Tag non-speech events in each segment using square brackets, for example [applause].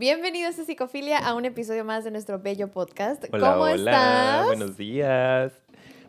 Bienvenidos a Psicofilia a un episodio más de nuestro bello podcast. Hola, ¿Cómo hola, estás? buenos días.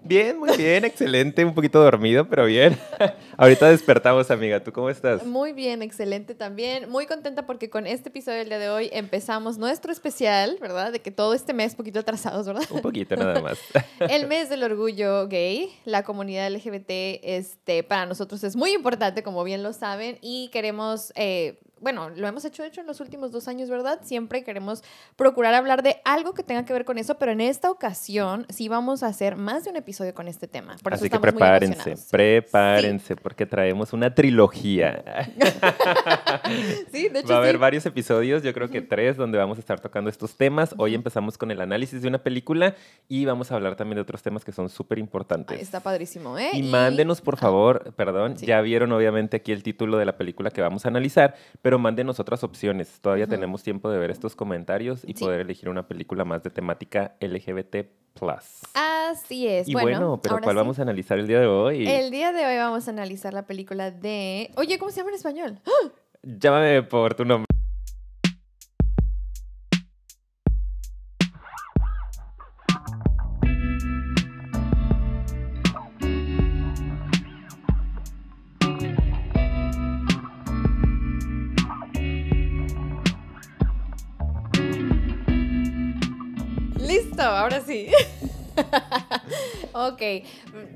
Bien, muy bien, excelente, un poquito dormido, pero bien. [laughs] Ahorita despertamos, amiga. ¿Tú cómo estás? Muy bien, excelente también. Muy contenta porque con este episodio del día de hoy empezamos nuestro especial, ¿verdad? De que todo este mes, poquito atrasados, ¿verdad? Un poquito nada más. [laughs] El mes del orgullo gay, la comunidad LGBT, este, para nosotros es muy importante, como bien lo saben, y queremos, eh, bueno, lo hemos hecho, hecho, en los últimos dos años, ¿verdad? Siempre queremos procurar hablar de algo que tenga que ver con eso, pero en esta ocasión sí vamos a hacer más de un episodio con este tema. Por eso Así que prepárense, prepárense, porque traemos una trilogía. Sí, de hecho, Va a haber sí. varios episodios, yo creo que tres, donde vamos a estar tocando estos temas. Hoy empezamos con el análisis de una película y vamos a hablar también de otros temas que son súper importantes. Está padrísimo, ¿eh? Y mándenos, por favor, perdón, Sí. ya vieron obviamente aquí el título de la película que vamos a analizar, pero mándenos otras opciones. Todavía tenemos tiempo de ver estos comentarios y Sí. poder elegir una película más de temática LGBT+. Así es. Y bueno, bueno, pero ¿cuál sí. vamos a analizar el día de hoy? El día de hoy vamos a analizar la película de... Oye, ¿cómo se llama en español? ¡Ah! Llámame por tu nombre. Listo, ahora sí. [laughs] ok,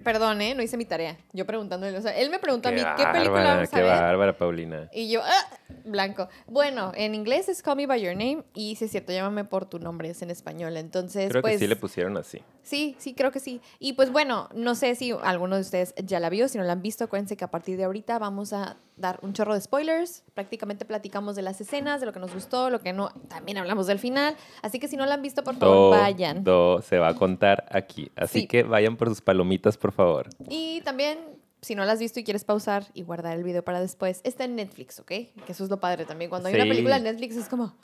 perdón, ¿eh? No hice mi tarea. Yo preguntándole, o sea, él me preguntó a mí, ¿qué película vamos a qué ver? bárbara, Paulina. Y yo, ¡ah! blanco. Bueno, en inglés es Call Me By Your Name y si es cierto, llámame por tu nombre, es en español. Entonces, Creo pues... que sí le pusieron así. Sí, sí, creo que sí. Y pues bueno, no sé si alguno de ustedes ya la vio, si no la han visto, acuérdense que a partir de ahorita vamos a dar un chorro de spoilers. Prácticamente platicamos de las escenas, de lo que nos gustó, lo que no. También hablamos del final. Así que si no la han visto, por favor, Todo vayan. se va a contar aquí. Así Sí. que vayan por sus palomitas, por favor. Y también, si no la has visto y quieres pausar y guardar el video para después, está en Netflix, ¿ok? Que eso es lo padre también. Cuando hay una película en Netflix es como,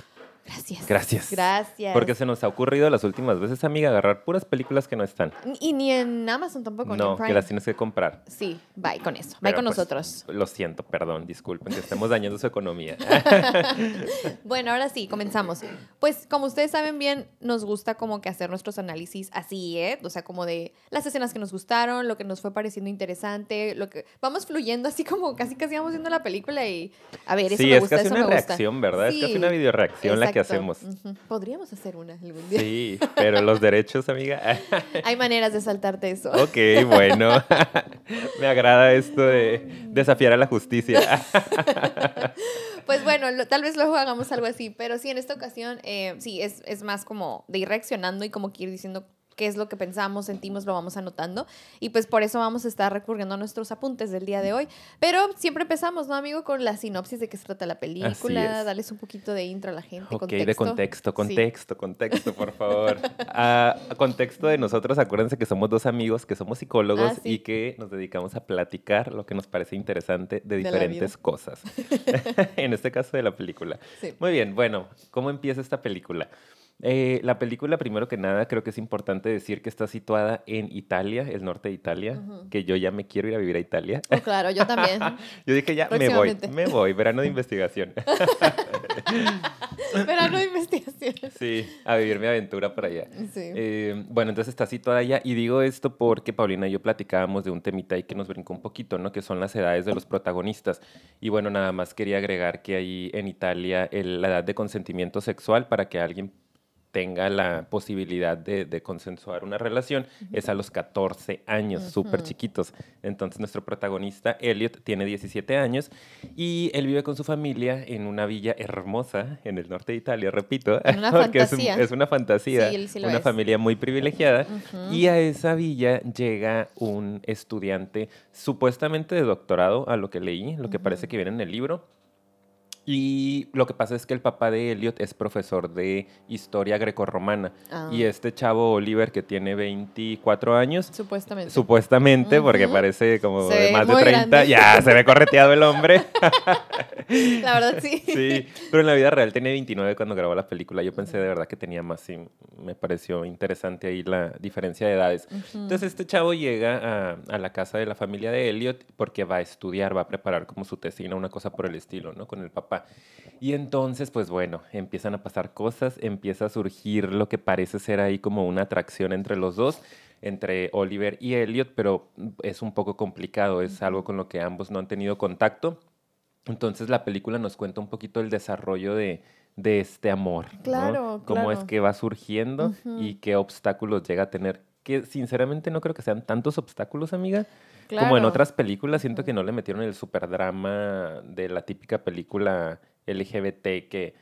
gracias. Gracias. Gracias. Porque se nos ha ocurrido las últimas veces, amiga, agarrar puras películas que no están. Y ni en Amazon tampoco, ni en No, Prime. que las tienes que comprar. Sí, bye con eso. Bye Pero, con pues, nosotros. Lo siento, perdón, disculpen que estemos dañando su economía. [laughs] Bueno, ahora sí, comenzamos. Pues como ustedes saben bien, nos gusta como que hacer nuestros análisis así, ¿eh? O sea, como de las escenas que nos gustaron, lo que nos fue pareciendo interesante, lo que vamos fluyendo así como casi casi vamos viendo la película y a ver, eso sí, me es gusta, casi eso una me gusta. reacción, ¿verdad? Es casi Sí, una videoreacción la que hacemos. Podríamos hacer una algún día. Sí, pero los derechos, amiga. [laughs] Hay maneras de saltarte eso. ok, bueno. [laughs] Me agrada esto de desafiar a la justicia. [laughs] Pues bueno, lo- tal vez luego hagamos algo así, pero sí, en esta ocasión, eh, sí, es, es más como de ir reaccionando y como que ir diciendo qué es lo que pensamos, sentimos, lo vamos anotando. Y pues por eso vamos a estar recurriendo a nuestros apuntes del día de hoy. Pero siempre empezamos, ¿no, amigo? Con la sinopsis de qué se trata la película, es. darles un poquito de intro a la gente. Ok, de contexto, Sí. contexto, contexto, por [laughs] favor. Ah, contexto de nosotros, acuérdense que somos dos amigos, que somos psicólogos Ah, sí. y que nos dedicamos a platicar lo que nos parece interesante de diferentes cosas. [laughs] en este caso de la película. Sí. Muy bien, bueno, ¿cómo empieza esta película? Eh, la película, primero que nada, creo que es importante decir que está situada en Italia, el norte de Italia, que yo ya me quiero ir a vivir a Italia. Oh, claro, yo también. [laughs] Yo dije, ya me voy, me voy, verano de investigación. [laughs] Verano de investigación. sí, a vivir mi aventura por allá. Sí. Eh, bueno, entonces está situada allá y digo esto porque Paulina y yo platicábamos de un temita ahí que nos brincó un poquito, ¿no? Que son las edades de los protagonistas. Y bueno, nada más quería agregar que ahí en Italia el- la edad de consentimiento sexual para que alguien tenga la posibilidad de, de consensuar una relación es a los 14 años, súper Ujú. chiquitos. Entonces nuestro protagonista, Elliot, tiene 17 años y él vive con su familia en una villa hermosa en el norte de Italia, repito, una [laughs] porque es un- fantasía. es una fantasía, Sí, sí una es. familia muy privilegiada. Y a esa villa llega un estudiante supuestamente de doctorado, a lo que leí, lo que parece que viene en el libro. Y lo que pasa es que el papá de Elliot es profesor de historia grecorromana. Ah, Y este chavo Oliver, que tiene 24 años, Supuestamente. supuestamente, porque parece como Se de más de muy 30, grande. ya se ve correteado el hombre. [laughs] La verdad, sí. Sí, pero en la vida real tenía 29 cuando grabó la película. Yo pensé de verdad que tenía más y me pareció interesante ahí la diferencia de edades. Entonces este chavo llega a, a la casa de la familia de Elliot porque va a estudiar, va a preparar como su tesina, una cosa por el estilo, ¿no? Con el papá. Papá. Y entonces, pues bueno, empiezan a pasar cosas, empieza a surgir lo que parece ser ahí como una atracción entre los dos, entre Oliver y Elliot, pero es un poco complicado, es algo con lo que ambos no han tenido contacto. Entonces la película nos cuenta un poquito el desarrollo de, de este amor. Claro, Cómo es que va surgiendo y qué obstáculos llega a tener. Que sinceramente no creo que sean tantos obstáculos, amiga. Como en otras películas, siento que no le metieron el superdrama de la típica película LGBT que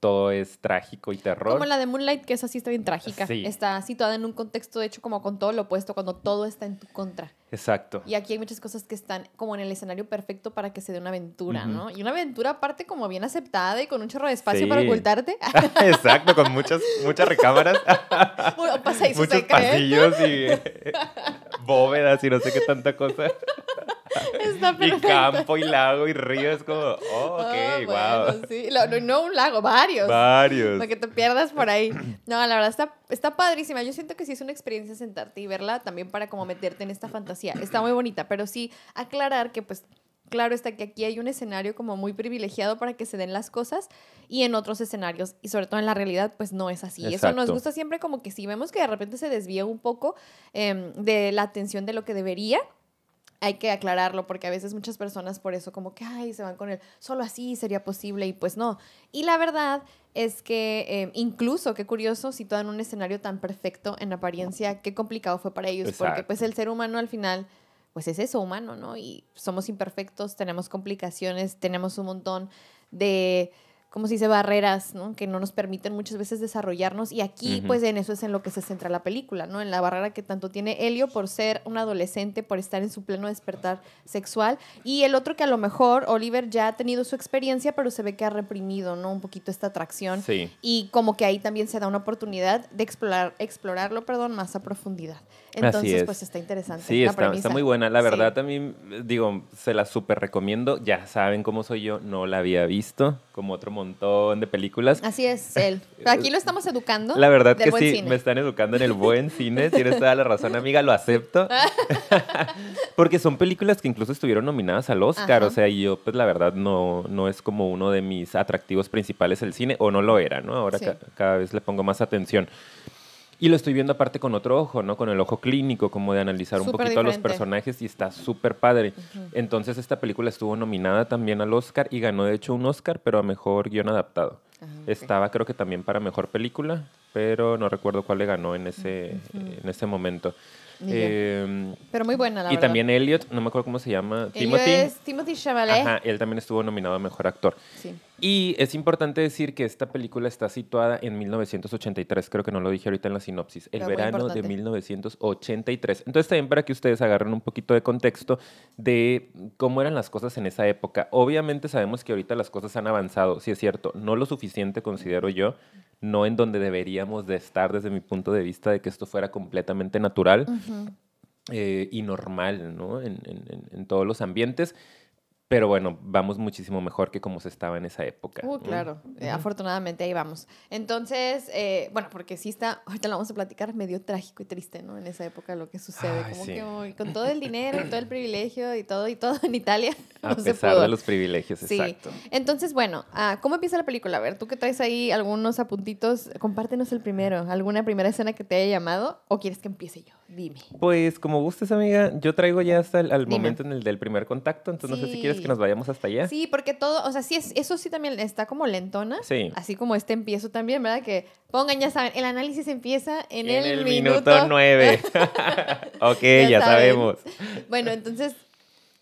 todo es trágico y terror. Como la de Moonlight, que esa sí está bien trágica. Sí. Está situada en un contexto, de hecho, como con todo lo opuesto, cuando todo está en tu contra. Exacto. Y aquí hay muchas cosas que están como en el escenario perfecto para que se dé una aventura. ¿no? Y una aventura aparte como bien aceptada y con un chorro de espacio para ocultarte. [laughs] [laughs] Exacto, con muchas, muchas recámaras, [laughs] Bueno, pasa eso, muchos cree. pasillos y bóvedas y no sé qué tanta cosa. [laughs] Está Y campo y lago y río, es como, oh, ok, wow. sí. No, no un lago, varios. Varios. Para que te pierdas por ahí. No, la verdad está, está padrísima. Yo siento que sí es una experiencia sentarte y verla también para como meterte en esta fantasía. Está muy bonita, pero sí aclarar que pues claro está que aquí hay un escenario como muy privilegiado para que se den las cosas y en otros escenarios y sobre todo en la realidad pues no es así. Eso nos gusta siempre como que si vemos que de repente se desvía un poco em, de la atención de lo que debería, hay que aclararlo porque a veces muchas personas por eso como que, ay, se van con el, solo así sería posible y pues no. Y la verdad es que eh, incluso, qué curioso, situado en un escenario tan perfecto en apariencia, qué complicado fue para ellos porque pues el ser humano al final, pues es eso, humano, ¿no? Y somos imperfectos, tenemos complicaciones, tenemos un montón de... como se dice, barreras, ¿no? Que no nos permiten muchas veces desarrollarnos. Y aquí, Ujú. pues, en eso es en lo que se centra la película, ¿no? En la barrera que tanto tiene Helio por ser un adolescente, por estar en su pleno despertar sexual. Y el otro que a lo mejor Oliver ya ha tenido su experiencia, pero se ve que ha reprimido, ¿no? Un poquito esta atracción. Sí. Y como que ahí también se da una oportunidad de explorar, explorarlo, perdón, más a profundidad. Así Entonces, es. pues está interesante. Sí, la está, está muy buena. La Sí. verdad, también, digo, se la súper recomiendo. Ya saben cómo soy yo, no la había visto, como otro montón de películas. Así es él. Pero [laughs] aquí lo estamos educando. La verdad que sí, cine. me están educando en el buen cine. Tienes toda la razón, amiga, lo acepto. [laughs] [laughs] Porque son películas que incluso estuvieron nominadas al Oscar. Ajá. O sea, yo, pues la verdad, no, no es como uno de mis atractivos principales el cine, o no lo era, ¿no? Ahora Sí. ca- cada vez le pongo más atención. Y lo estoy viendo aparte con otro ojo, ¿no? Con el ojo clínico, como de analizar un poquito a los diferente. personajes y está súper padre. Ujú. Entonces esta película estuvo nominada también al Oscar y ganó de hecho un Oscar, pero a mejor guion adaptado. Ajá, ok. Estaba creo que también para mejor película, pero no recuerdo cuál le ganó en ese, Ujú. en ese momento. Eh, Pero muy buena, la y verdad. también Elliot, no me acuerdo cómo se llama, Elio Timothy. es Timothy Chalamet. Ajá, él también estuvo nominado a mejor actor. Sí. Y es importante decir que esta película está situada en 1983, creo que no lo dije ahorita en la sinopsis, el verano de importante. 1983. Entonces también para que ustedes agarren un poquito de contexto de cómo eran las cosas en esa época. Obviamente sabemos que ahorita las cosas han avanzado, sí es cierto, no lo suficiente considero yo, no en donde deberíamos de estar desde mi punto de vista de que esto fuera completamente natural eh, y normal, ¿no? En- en- en todos los ambientes. Pero bueno, vamos muchísimo mejor que como se estaba en esa época. Uh, claro. Eh, afortunadamente ahí vamos. Entonces, eh, bueno, porque sí está, ahorita lo vamos a platicar, medio trágico y triste, ¿no? En esa época lo que sucede. Ay, como sí. que uy, con todo el dinero y todo el privilegio y todo y todo en Italia. [laughs] A no se pesar pudo. de los privilegios, Sí. exacto. Entonces, bueno, ah, ¿cómo empieza la película? A ver, tú que traes ahí algunos apuntitos, compártenos el primero. ¿Alguna primera escena que te haya llamado? ¿O quieres que empiece yo? Dime. Pues como gustes, amiga, yo traigo ya hasta el al momento en el del primer contacto, entonces no sé si quieres que nos vayamos hasta allá. Sí, porque todo, o sea, sí, es, eso sí también está como lentona. Sí. Así como este empiezo también, ¿verdad? Que pongan, ya saben, el análisis empieza en, el, minuto minuto. nueve. [laughs] ok, Ya sabemos. Bueno, entonces,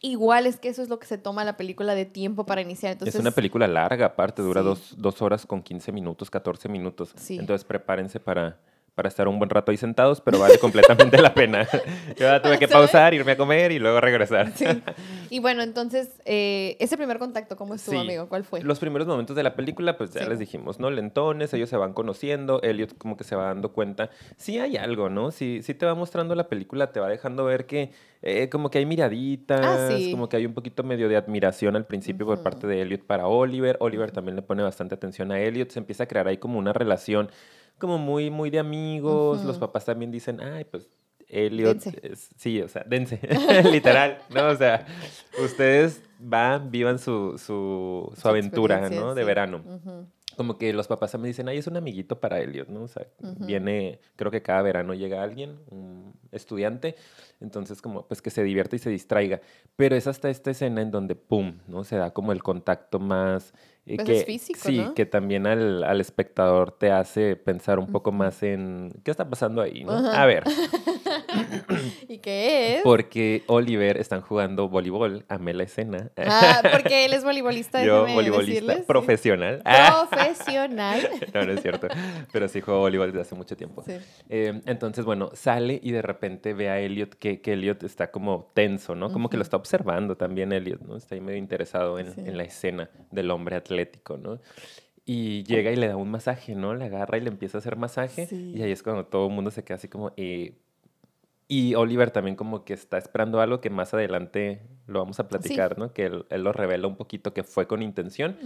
igual es que eso es lo que se toma la película de tiempo para iniciar. Entonces, es una película larga, aparte, dura Sí. dos, dos horas con 15 minutos, 14 minutos. Sí. Entonces prepárense para, para estar un buen rato ahí sentados, pero vale completamente la pena. [laughs] [laughs] Yo ya tuve que pausar, irme a comer y luego regresar. Sí. Y bueno, entonces, eh, ese primer contacto, ¿cómo estuvo, Sí. amigo? ¿Cuál fue? Los primeros momentos de la película, pues ya Sí. les dijimos, ¿no? Lentones, ellos se van conociendo, Elliot como que se va dando cuenta. Sí hay algo, ¿no? Sí, sí te va mostrando la película, te va dejando ver que eh, como que hay miraditas, Ah, como que hay un poquito medio de admiración al principio por Ujú. parte de Elliot para Oliver. Oliver también le pone bastante atención a Elliot, se empieza a crear ahí como una relación como muy, muy de amigos. Los papás también dicen, ay, pues Elliot, sí, o sea, dense, [laughs] literal, ¿no? O sea, [laughs] ustedes van, vivan su, su, su, aventura, ¿no? De verano. Como que los papás me dicen, ay, es un amiguito para Elliot, ¿no? O sea, viene, creo que cada verano llega alguien, un estudiante, entonces como, pues que se divierta y se distraiga. Pero es hasta esta escena en donde, pum, ¿no? Se da como el contacto más pues que, es físico, sí, que también al, al, espectador te hace pensar un poco más en qué está pasando ahí, ¿no? A ver. [laughs] [laughs] ¿Y qué es? Porque Oliver están jugando voleibol, amé la escena. Ah, [laughs] porque él es voleibolista. Yo, voleibolista profesional. [laughs] Profesional. no, no es cierto. Pero sí juego voleibol desde hace mucho tiempo. Sí. Eh, entonces, bueno, sale y de repente ve a Elliot que, que Elliot está como tenso, ¿no? Como que lo está observando también Elliot, ¿no? Está ahí medio interesado en, en la escena del hombre atlético ¿no? Y llega y le da un masaje, ¿no? Le agarra y le empieza a hacer masaje. Y ahí es cuando todo el mundo se queda así como... Eh, y Oliver también como que está esperando algo que más adelante lo vamos a platicar, ¿no? Que él, lo revela un poquito que fue con intención.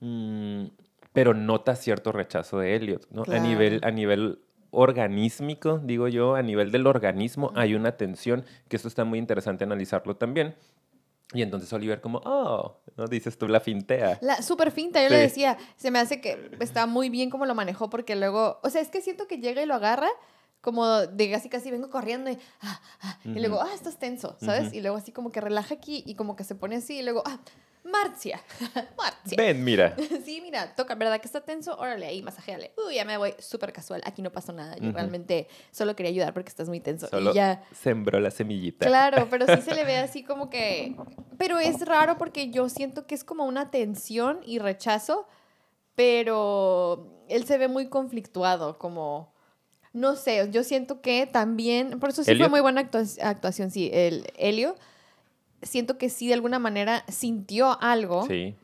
Mm, pero nota cierto rechazo de Elliot, ¿no? A nivel, a nivel organísmico, digo yo, a nivel del organismo hay una tensión, que esto está muy interesante analizarlo también, y entonces Oliver como, oh, ¿no? Dices tú la fintea. La super finta, yo le decía, se me hace que está muy bien como lo manejó porque luego, o sea, es que siento que llega y lo agarra como de casi casi vengo corriendo y, ah, ah, y luego, ah, estás tenso, ¿sabes? Y luego así como que relaja aquí y como que se pone así y luego, ah, Marcia. [laughs] Marcia. Ven, mira. [laughs] sí, mira, toca, ¿verdad que está tenso? Órale, ahí, masajéale. Uy, ya me voy súper casual. Aquí no pasó nada. Yo realmente solo quería ayudar porque estás muy tenso. Solo y ya. sembró la semillita. Claro, [laughs] pero sí se le ve así como que. Pero es raro porque yo siento que es como una tensión y rechazo, pero él se ve muy conflictuado, como. No sé, yo siento que también. Por eso sí fue muy buena actuación, sí, el Helio siento que sí de alguna manera sintió algo. Sí.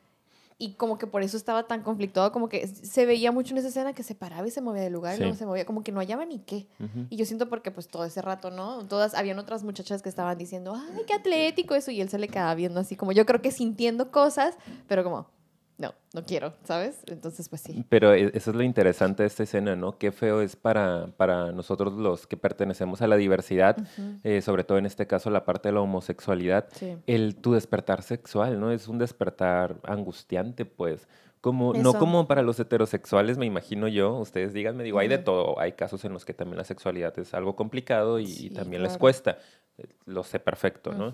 Y como que por eso estaba tan conflictuado, como que se veía mucho en esa escena que se paraba y se movía de lugar y luego se movía, como que no hallaba ni qué. Y yo siento porque pues todo ese rato, ¿no? Todas, habían otras muchachas que estaban diciendo, ay, qué atlético eso, y él se le quedaba viendo así, como yo creo que sintiendo cosas, pero como, no, no quiero, ¿sabes? Entonces, pues sí. Pero e, eso es lo interesante de esta escena, ¿no? Qué feo es para, para nosotros los que pertenecemos a la diversidad, eh, sobre todo en este caso la parte de la homosexualidad, el tu despertar sexual, ¿no? Es un despertar angustiante, pues. Como, no como para los heterosexuales, me imagino yo, ustedes díganme, digo, hay de todo, hay casos en los que también la sexualidad es algo complicado y, también les cuesta, lo sé perfecto, ¿no?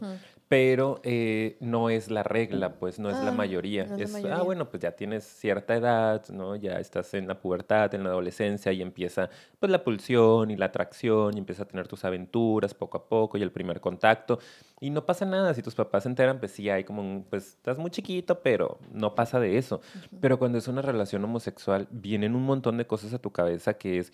Pero eh, no es la regla, pues no es la ah, mayoría. es, ah, bueno, pues ya tienes cierta edad, ¿no? Ya estás en la pubertad, en la adolescencia y empieza pues la pulsión y la atracción y empiezas a tener tus aventuras poco a poco y el primer contacto. Y no pasa nada, si tus papás se enteran, pues sí hay como un, pues estás muy chiquito, pero no pasa de eso. Pero cuando es una relación homosexual, vienen un montón de cosas a tu cabeza que es,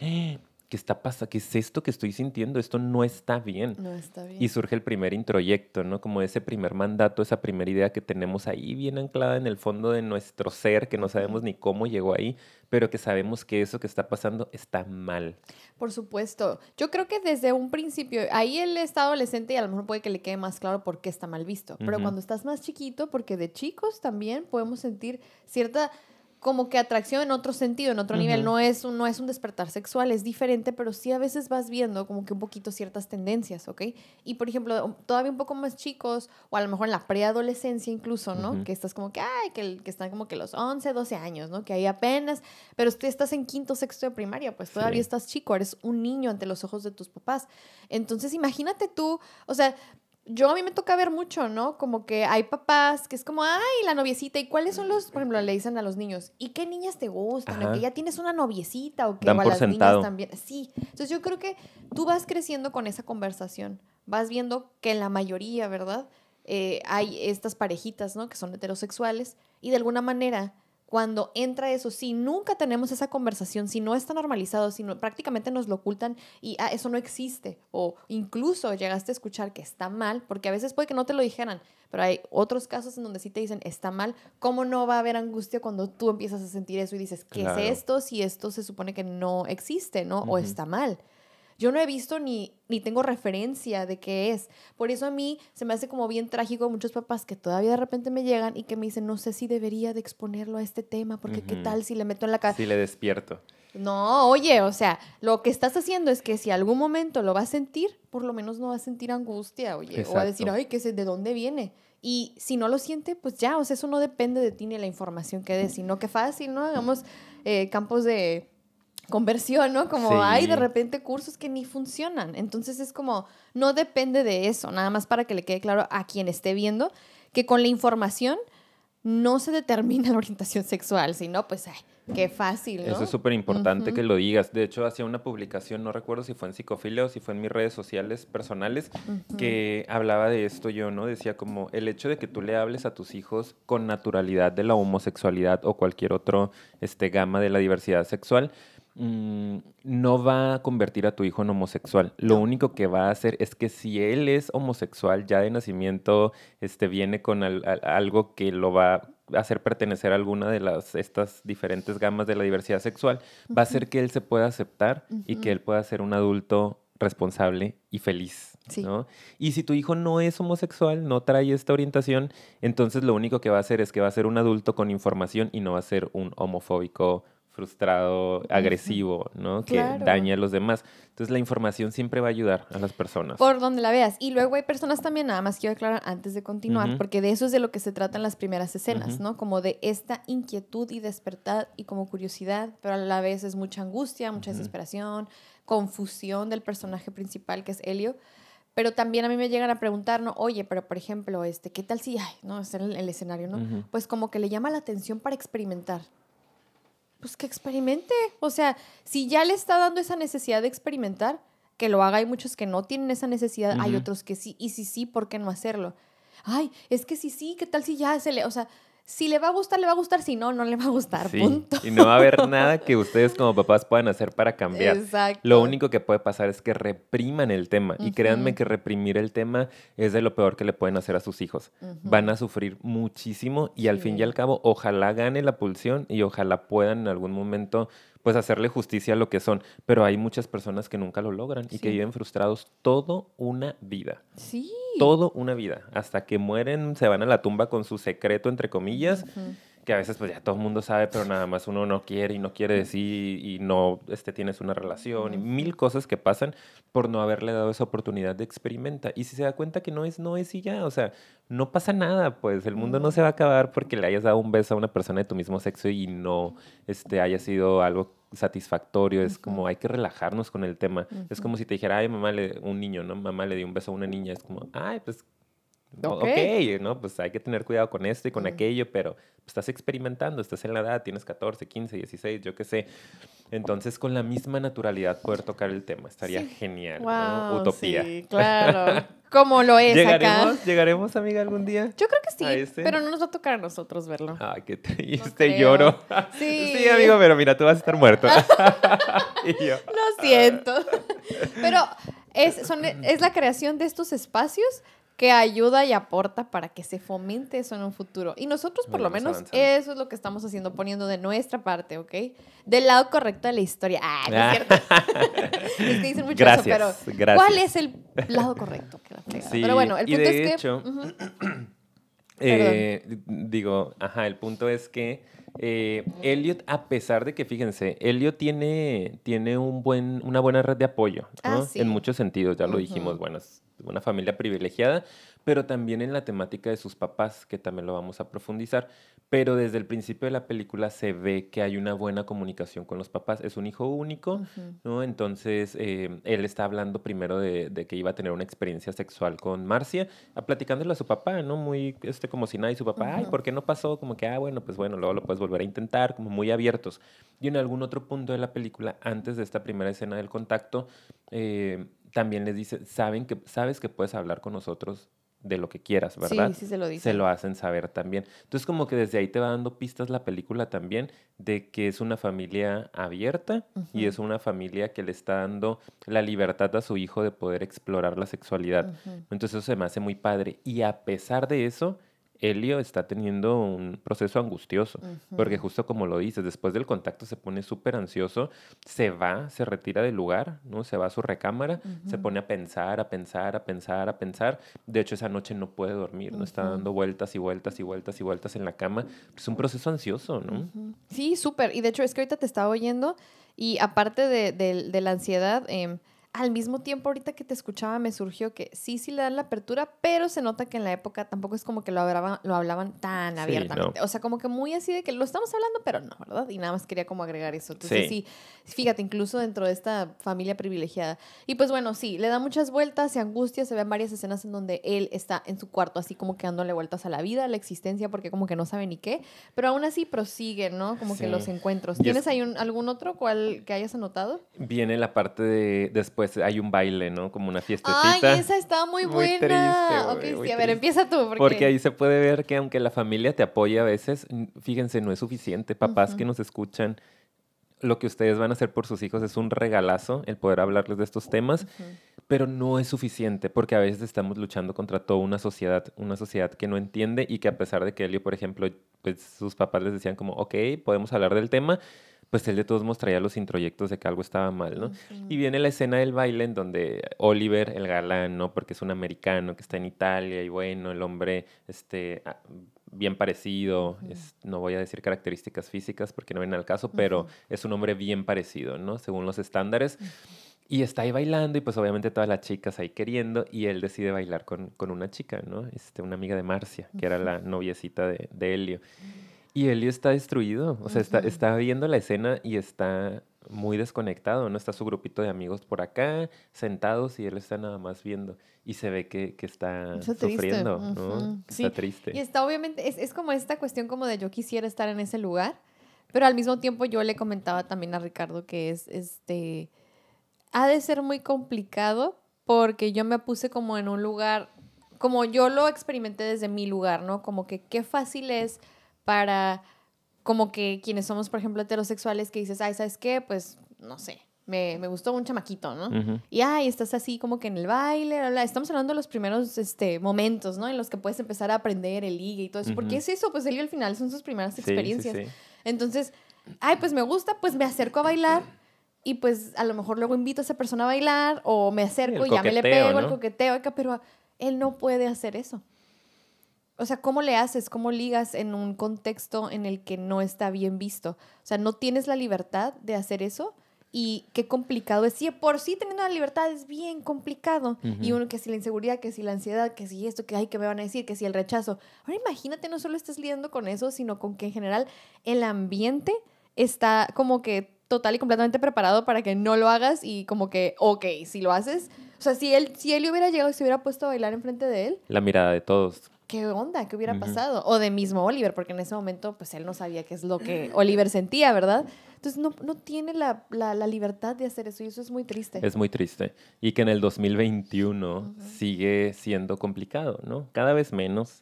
¿qué está pasando? ¿Qué es esto que estoy sintiendo? Esto no está bien. No está bien. Y surge el primer introyecto, ¿no? Como ese primer mandato, esa primera idea que tenemos ahí bien anclada en el fondo de nuestro ser, que no sabemos ni cómo llegó ahí, pero que sabemos que eso que está pasando está mal. Por supuesto. Yo creo que desde un principio, ahí él está adolescente y a lo mejor puede que le quede más claro por qué está mal visto. Pero cuando estás más chiquito, porque de chicos también podemos sentir cierta como que atracción en otro sentido, en otro nivel. No es, un, no es un despertar sexual, es diferente, pero sí a veces vas viendo como que un poquito ciertas tendencias, ¿ok? Y por ejemplo, todavía un poco más chicos, o a lo mejor en la preadolescencia incluso, ¿no? Que estás como que, ay, que, que, están como que los 11, 12 años, ¿no? Que ahí apenas, pero tú estás en quinto, sexto de primaria, pues todavía estás chico, eres un niño ante los ojos de tus papás. Entonces, imagínate tú, o sea, yo a mí me toca ver mucho, ¿no? Como que hay papás que es como, ay, la noviecita, ¿y cuáles son los, por ejemplo, le dicen a los niños, ¿y qué niñas te gustan? ¿O que ya tienes una noviecita o que Dan a las niñas también. Sí, entonces yo creo que tú vas creciendo con esa conversación, vas viendo que en la mayoría, ¿verdad? Eh, hay estas parejitas, ¿no? Que son heterosexuales y de alguna manera cuando entra eso, si nunca tenemos esa conversación, si no está normalizado, si prácticamente nos lo ocultan y ah, eso no existe, o incluso llegaste a escuchar que está mal, porque a veces puede que no te lo dijeran, pero hay otros casos en donde sí te dicen está mal, ¿cómo no va a haber angustia cuando tú empiezas a sentir eso y dices, ¿qué es esto si esto se supone que no existe, ¿no? O está mal. Yo no he visto ni, ni tengo referencia de qué es. Por eso a mí se me hace como bien trágico muchos papás que todavía de repente me llegan y que me dicen, no sé si debería de exponerlo a este tema, porque qué tal si le meto en la casa. Si le despierto. No, oye, o sea, lo que estás haciendo es que si algún momento lo va a sentir, por lo menos no va a sentir angustia, oye, o va a decir, ay, ¿qué sé, ¿de dónde viene? Y si no lo siente, pues ya, o sea, eso no depende de ti ni la información que des, sino que fácil, ¿no? Hagamos eh, campos de conversión, ¿no? Como hay de repente cursos que ni funcionan. Entonces es como, no depende de eso, nada más para que le quede claro a quien esté viendo que con la información no se determina [laughs] la orientación sexual, sino pues, ay, qué fácil, ¿no? Eso es súper importante que lo digas. De hecho, hacía una publicación, no recuerdo si fue en Psicofilia o si fue en mis redes sociales personales, que hablaba de esto yo, ¿no? Decía como el hecho de que tú le hables a tus hijos con naturalidad de la homosexualidad o cualquier otro este, gama de la diversidad sexual, Mm, no va a convertir a tu hijo en homosexual. Lo único que va a hacer es que si él es homosexual ya de nacimiento, este, viene con algo que lo va a hacer pertenecer a alguna de las estas diferentes gamas de la diversidad sexual, va a hacer que él se pueda aceptar y que él pueda ser un adulto responsable y feliz. Y si tu hijo no es homosexual, no trae esta orientación, entonces lo único que va a hacer es que va a ser un adulto con información y no va a ser un homofóbico frustrado, agresivo, ¿no? Que daña a los demás. Entonces la información siempre va a ayudar a las personas. Por donde la veas. Y luego hay personas también, nada más quiero aclarar antes de continuar, porque de eso es de lo que se tratan las primeras escenas, ¿no? Como de esta inquietud y despertar y como curiosidad, pero a la vez es mucha angustia, mucha desesperación, confusión del personaje principal que es Helio. Pero también a mí me llegan a preguntar, ¿no? Oye, pero por ejemplo, este, ¿qué tal si, ay, no, es el, el escenario, ¿no? Pues como que le llama la atención para experimentar pues que experimente. O sea, si ya le está dando esa necesidad de experimentar, que lo haga. Hay muchos que no tienen esa necesidad, hay otros que sí. Y si sí, ¿por qué no hacerlo? Ay, es que si sí, ¿qué tal si ya se le... O sea, si le va a gustar, le va a gustar, si no, no le va a gustar, punto. Y no va a haber [laughs] nada que ustedes como papás puedan hacer para cambiar. Exacto. Lo único que puede pasar es que repriman el tema. Y créanme que reprimir el tema es de lo peor que le pueden hacer a sus hijos. Van a sufrir muchísimo y al fin y al cabo, ojalá gane la pulsión y ojalá puedan en algún momento pues hacerle justicia a lo que son. Pero hay muchas personas que nunca lo logran y que viven frustrados todo una vida. Sí. Todo una vida. Hasta que mueren, se van a la tumba con su secreto, entre comillas que a veces pues ya todo el mundo sabe, pero nada más uno no quiere y no quiere decir y no este, tienes una relación y mil cosas que pasan por no haberle dado esa oportunidad de experimentar. Y si se da cuenta que no es, no es y ya, o sea, no pasa nada, pues el mundo no se va a acabar porque le hayas dado un beso a una persona de tu mismo sexo y no este, haya sido algo satisfactorio, es como hay que relajarnos con el tema. Es como si te dijera, ay, mamá, le, un niño, ¿no? Mamá le dio un beso a una niña, es como, ay, pues Okay. ok, ¿no? Pues hay que tener cuidado con esto y con aquello, pero estás experimentando, estás en la edad, tienes 14, 15, 16, yo qué sé. Entonces, con la misma naturalidad poder tocar el tema, estaría genial, ¿no? Utopía. Sí, claro. [laughs] Como lo es ¿Llegaremos, acá. ¿Llegaremos, amiga, algún día? Yo creo que sí, pero no nos va a tocar a nosotros verlo. Ay, qué triste, lloro. Sí. [laughs] sí, amigo, pero mira, tú vas a estar muerto. [laughs] y yo. Lo siento. pero es, son, es la creación de estos espacios que ayuda y aporta para que se fomente eso en un futuro. Y nosotros, por lo menos, eso es lo que estamos haciendo, poniendo de nuestra parte, ¿ok? Del lado correcto de la historia. Ah, no es ah. cierto. [laughs] es que dicen mucho gracias, eso, pero ¿cuál es el lado correcto? Sí, pero bueno, el punto es que... [clears throat] Eh, digo, ajá, el punto es que eh, Elliot, a pesar de que, fíjense, Elliot tiene, tiene un buen, una buena red de apoyo, ¿no? Ah, en muchos sentidos, ya lo dijimos, bueno, es una familia privilegiada, pero también en la temática de sus papás, que también lo vamos a profundizar. Pero desde el principio de la película se ve que hay una buena comunicación con los papás. Es un hijo único, ¿no? Entonces, eh, él está hablando primero de, que iba a tener una experiencia sexual con Marcia, a platicándole a su papá, ¿no? Muy, este, como si nadie, su papá, ay, ¿por qué no pasó? Como que, ah, bueno, pues bueno, luego lo puedes volver a intentar, como muy abiertos. Y en algún otro punto de la película, antes de esta primera escena del contacto, eh, también les dice, saben que, sabes que puedes hablar con nosotros de lo que quieras, ¿verdad? Sí, sí se lo dicen. Se lo hacen saber también. Entonces como que desde ahí te va dando pistas la película también de que es una familia abierta y es una familia que le está dando la libertad a su hijo de poder explorar la sexualidad. Entonces eso se me hace muy padre. Y a pesar de eso, Helio está teniendo un proceso angustioso, porque justo como lo dices, después del contacto se pone súper ansioso, se va, se retira del lugar, ¿no? Se va a su recámara, se pone a pensar, a pensar, a pensar, a pensar. De hecho, esa noche no puede dormir, ¿no? Está dando vueltas y vueltas y vueltas y vueltas en la cama. Es un proceso ansioso, ¿no? Sí, súper. Y de hecho, es que ahorita te estaba oyendo Y aparte de, de- de la ansiedad, em, al mismo tiempo ahorita que te escuchaba me surgió que sí, sí le dan la apertura, pero se nota que en la época tampoco es como que lo hablaban, lo hablaban tan Sí, abiertamente. O sea, como que muy así de que lo estamos hablando, pero no, ¿verdad? Y nada más quería como agregar eso. Entonces Sí. sí, fíjate, incluso dentro de esta familia privilegiada. Y pues bueno, sí, le da muchas vueltas, se angustia, se ven varias escenas en donde él está en su cuarto así como que dándole vueltas a la vida, a la existencia, porque como que no sabe ni qué, pero aún así prosigue, ¿no? Como que los encuentros. Es- ¿Tienes ahí un- algún otro cual que hayas anotado? Viene la parte de después hay un baile, ¿no? Como una Ay, fiestecita. esa está muy, Muy buena. triste, ok, güey, sí, muy a ver, empieza tú. Porque, Porque ahí se puede ver que aunque la familia te apoya a veces, fíjense, no es suficiente. Papás que Ujú. nos escuchan, lo que ustedes van a hacer por sus hijos es un regalazo el poder hablarles de estos temas, Ujú. pero no es suficiente porque a veces estamos luchando contra toda una sociedad, una sociedad que no entiende y que a pesar de que Elio, por ejemplo, pues sus papás les decían como, ok, podemos hablar del tema, pues él de todos modos traía los introyectos de que algo estaba mal, ¿no? Y viene la escena del baile en donde Oliver, el galán, ¿no? Porque es un americano que está en Italia y bueno, el hombre, este, ah, bien parecido, es- no voy a decir características físicas porque no viene al caso, pero es un hombre bien parecido, ¿no? Según los estándares. Y está ahí bailando y pues obviamente todas las chicas ahí queriendo y él decide bailar con, con una chica, ¿no? Este, una amiga de Marcia, que era la noviecita de, de Helio. Y Helio está destruido, o sea, está, está viendo la escena y está muy desconectado, ¿no? Está su grupito de amigos por acá, sentados, y él está nada más viendo. Y se ve que, que está sufriendo, ¿no? ujú, Está triste. Y está obviamente, es, es como esta cuestión como de yo quisiera estar en ese lugar, pero al mismo tiempo yo le comentaba también a Ricardo que es, este, ha de ser muy complicado porque yo me puse como en un lugar, como yo lo experimenté desde mi lugar, ¿no? Como que qué fácil es para, como que quienes somos, por ejemplo, heterosexuales, que dices, ay, ¿sabes qué? Pues, no sé, me, me gustó un chamaquito, ¿no? Y ay, estás así como que en el baile, bla, bla. estamos hablando de los primeros este, momentos, ¿no? En los que puedes empezar a aprender el ligue y todo eso. Porque es eso, pues el al final son sus primeras Sí, experiencias. sí. Entonces, ay, pues me gusta, pues me acerco a bailar y pues a lo mejor luego invito a esa persona a bailar o me acerco y ya me le pego el coqueteo, acá, pero él no puede hacer eso. O sea, ¿cómo le haces? ¿Cómo ligas en un contexto en el que no está bien visto? O sea, no tienes la libertad de hacer eso y qué complicado es. Sí, por sí teniendo la libertad es bien complicado. Y uno que si la inseguridad, que si la ansiedad, que si esto, que hay que me van a decir, que si el rechazo. Ahora imagínate, no solo estás lidiando con eso, sino con que en general el ambiente está como que total y completamente preparado para que no lo hagas y como que, ok, si lo haces. O sea, si él, si él hubiera llegado y se hubiera puesto a bailar enfrente de él, La mirada de todos. ¿Qué onda? ¿Qué hubiera pasado? O de mismo Oliver, porque en ese momento, pues él no sabía qué es lo que Oliver sentía, ¿verdad? Entonces no, no tiene la, la, la libertad de hacer eso y eso es muy triste. Es muy triste. Y que en el 2021 Ujú. sigue siendo complicado, ¿no? Cada vez menos,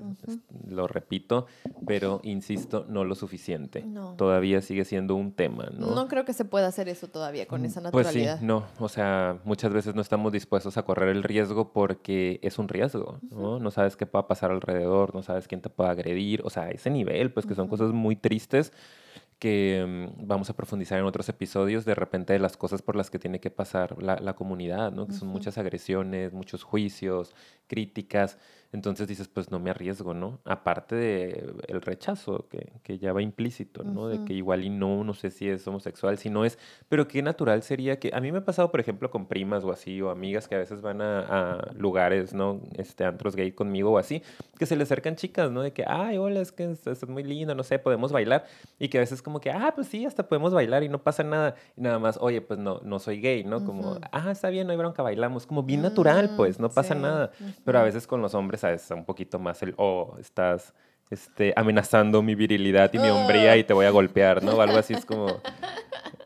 lo repito, pero insisto, no lo suficiente. No. Todavía sigue siendo un tema, ¿no? ¿no? creo que se pueda hacer eso todavía con esa Pues sí, naturalidad. no, o sea, muchas veces no estamos dispuestos a correr el riesgo porque es un riesgo, ¿no? No sabes qué pueda pasar alrededor, no sabes quién te puede agredir, o sea, a ese nivel, pues que son cosas muy tristes que mm, vamos a profundizar en otros episodios, de repente de las cosas por las que tiene que pasar la, la comunidad, ¿no? Que son muchas agresiones, muchos juicios, críticas, entonces dices, pues no me arriesgo, ¿no? Aparte de el rechazo que, que ya va implícito, ¿no? De que igual y no, no sé si es homosexual, si no es, pero qué natural sería que, a mí me ha pasado, por ejemplo, con primas o así, o amigas que a veces van a, a lugares, ¿no? Este, antros gay conmigo o así, que se le acercan chicas, ¿no? De que, ay, hola, es que estás muy linda, no sé, podemos bailar, y que a veces como que, ah, pues sí, hasta podemos bailar y no pasa nada, y nada más, oye, pues no, no soy gay, ¿no? Como, Ujú. ah, está bien, no hay bronca, bailamos, como bien natural, pues, no pasa Mm, sí, nada, pero a veces con los hombres a veces un poquito más el, oh, estás este, amenazando mi virilidad y mi hombría Ah. y te voy a golpear, ¿no? O algo así es [laughs] como,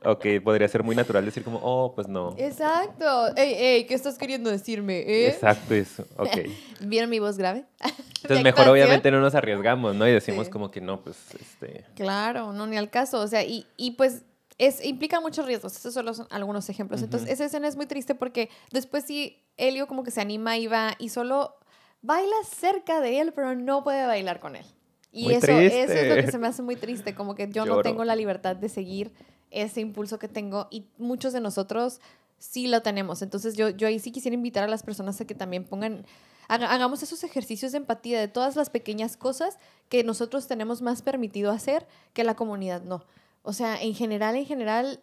ok, podría ser muy natural decir como, oh, pues no. Exacto. Ey, ey, ¿qué estás queriendo decirme? eh? Exacto, eso, ok. [laughs] ¿Vieron mi voz grave? [laughs] Entonces ¿De mejor obviamente no nos arriesgamos, ¿no? Y decimos Sí. como que no, pues, este, Claro, no, ni al caso. O sea, y, y pues es, implica muchos riesgos. Estos solo son algunos ejemplos. Entonces, esa escena es muy triste porque después sí, Helio como que se anima y va y solo baila cerca de él, pero no puede bailar con él. Y Muy eso, eso es lo que se me hace muy triste, como que yo no tengo la libertad de seguir ese impulso que tengo y muchos de nosotros sí lo tenemos. Entonces yo, yo ahí sí quisiera invitar a las personas a que también pongan, haga- hagamos esos ejercicios de empatía de todas las pequeñas cosas que nosotros tenemos más permitido hacer que la comunidad no. O sea, en general, en general,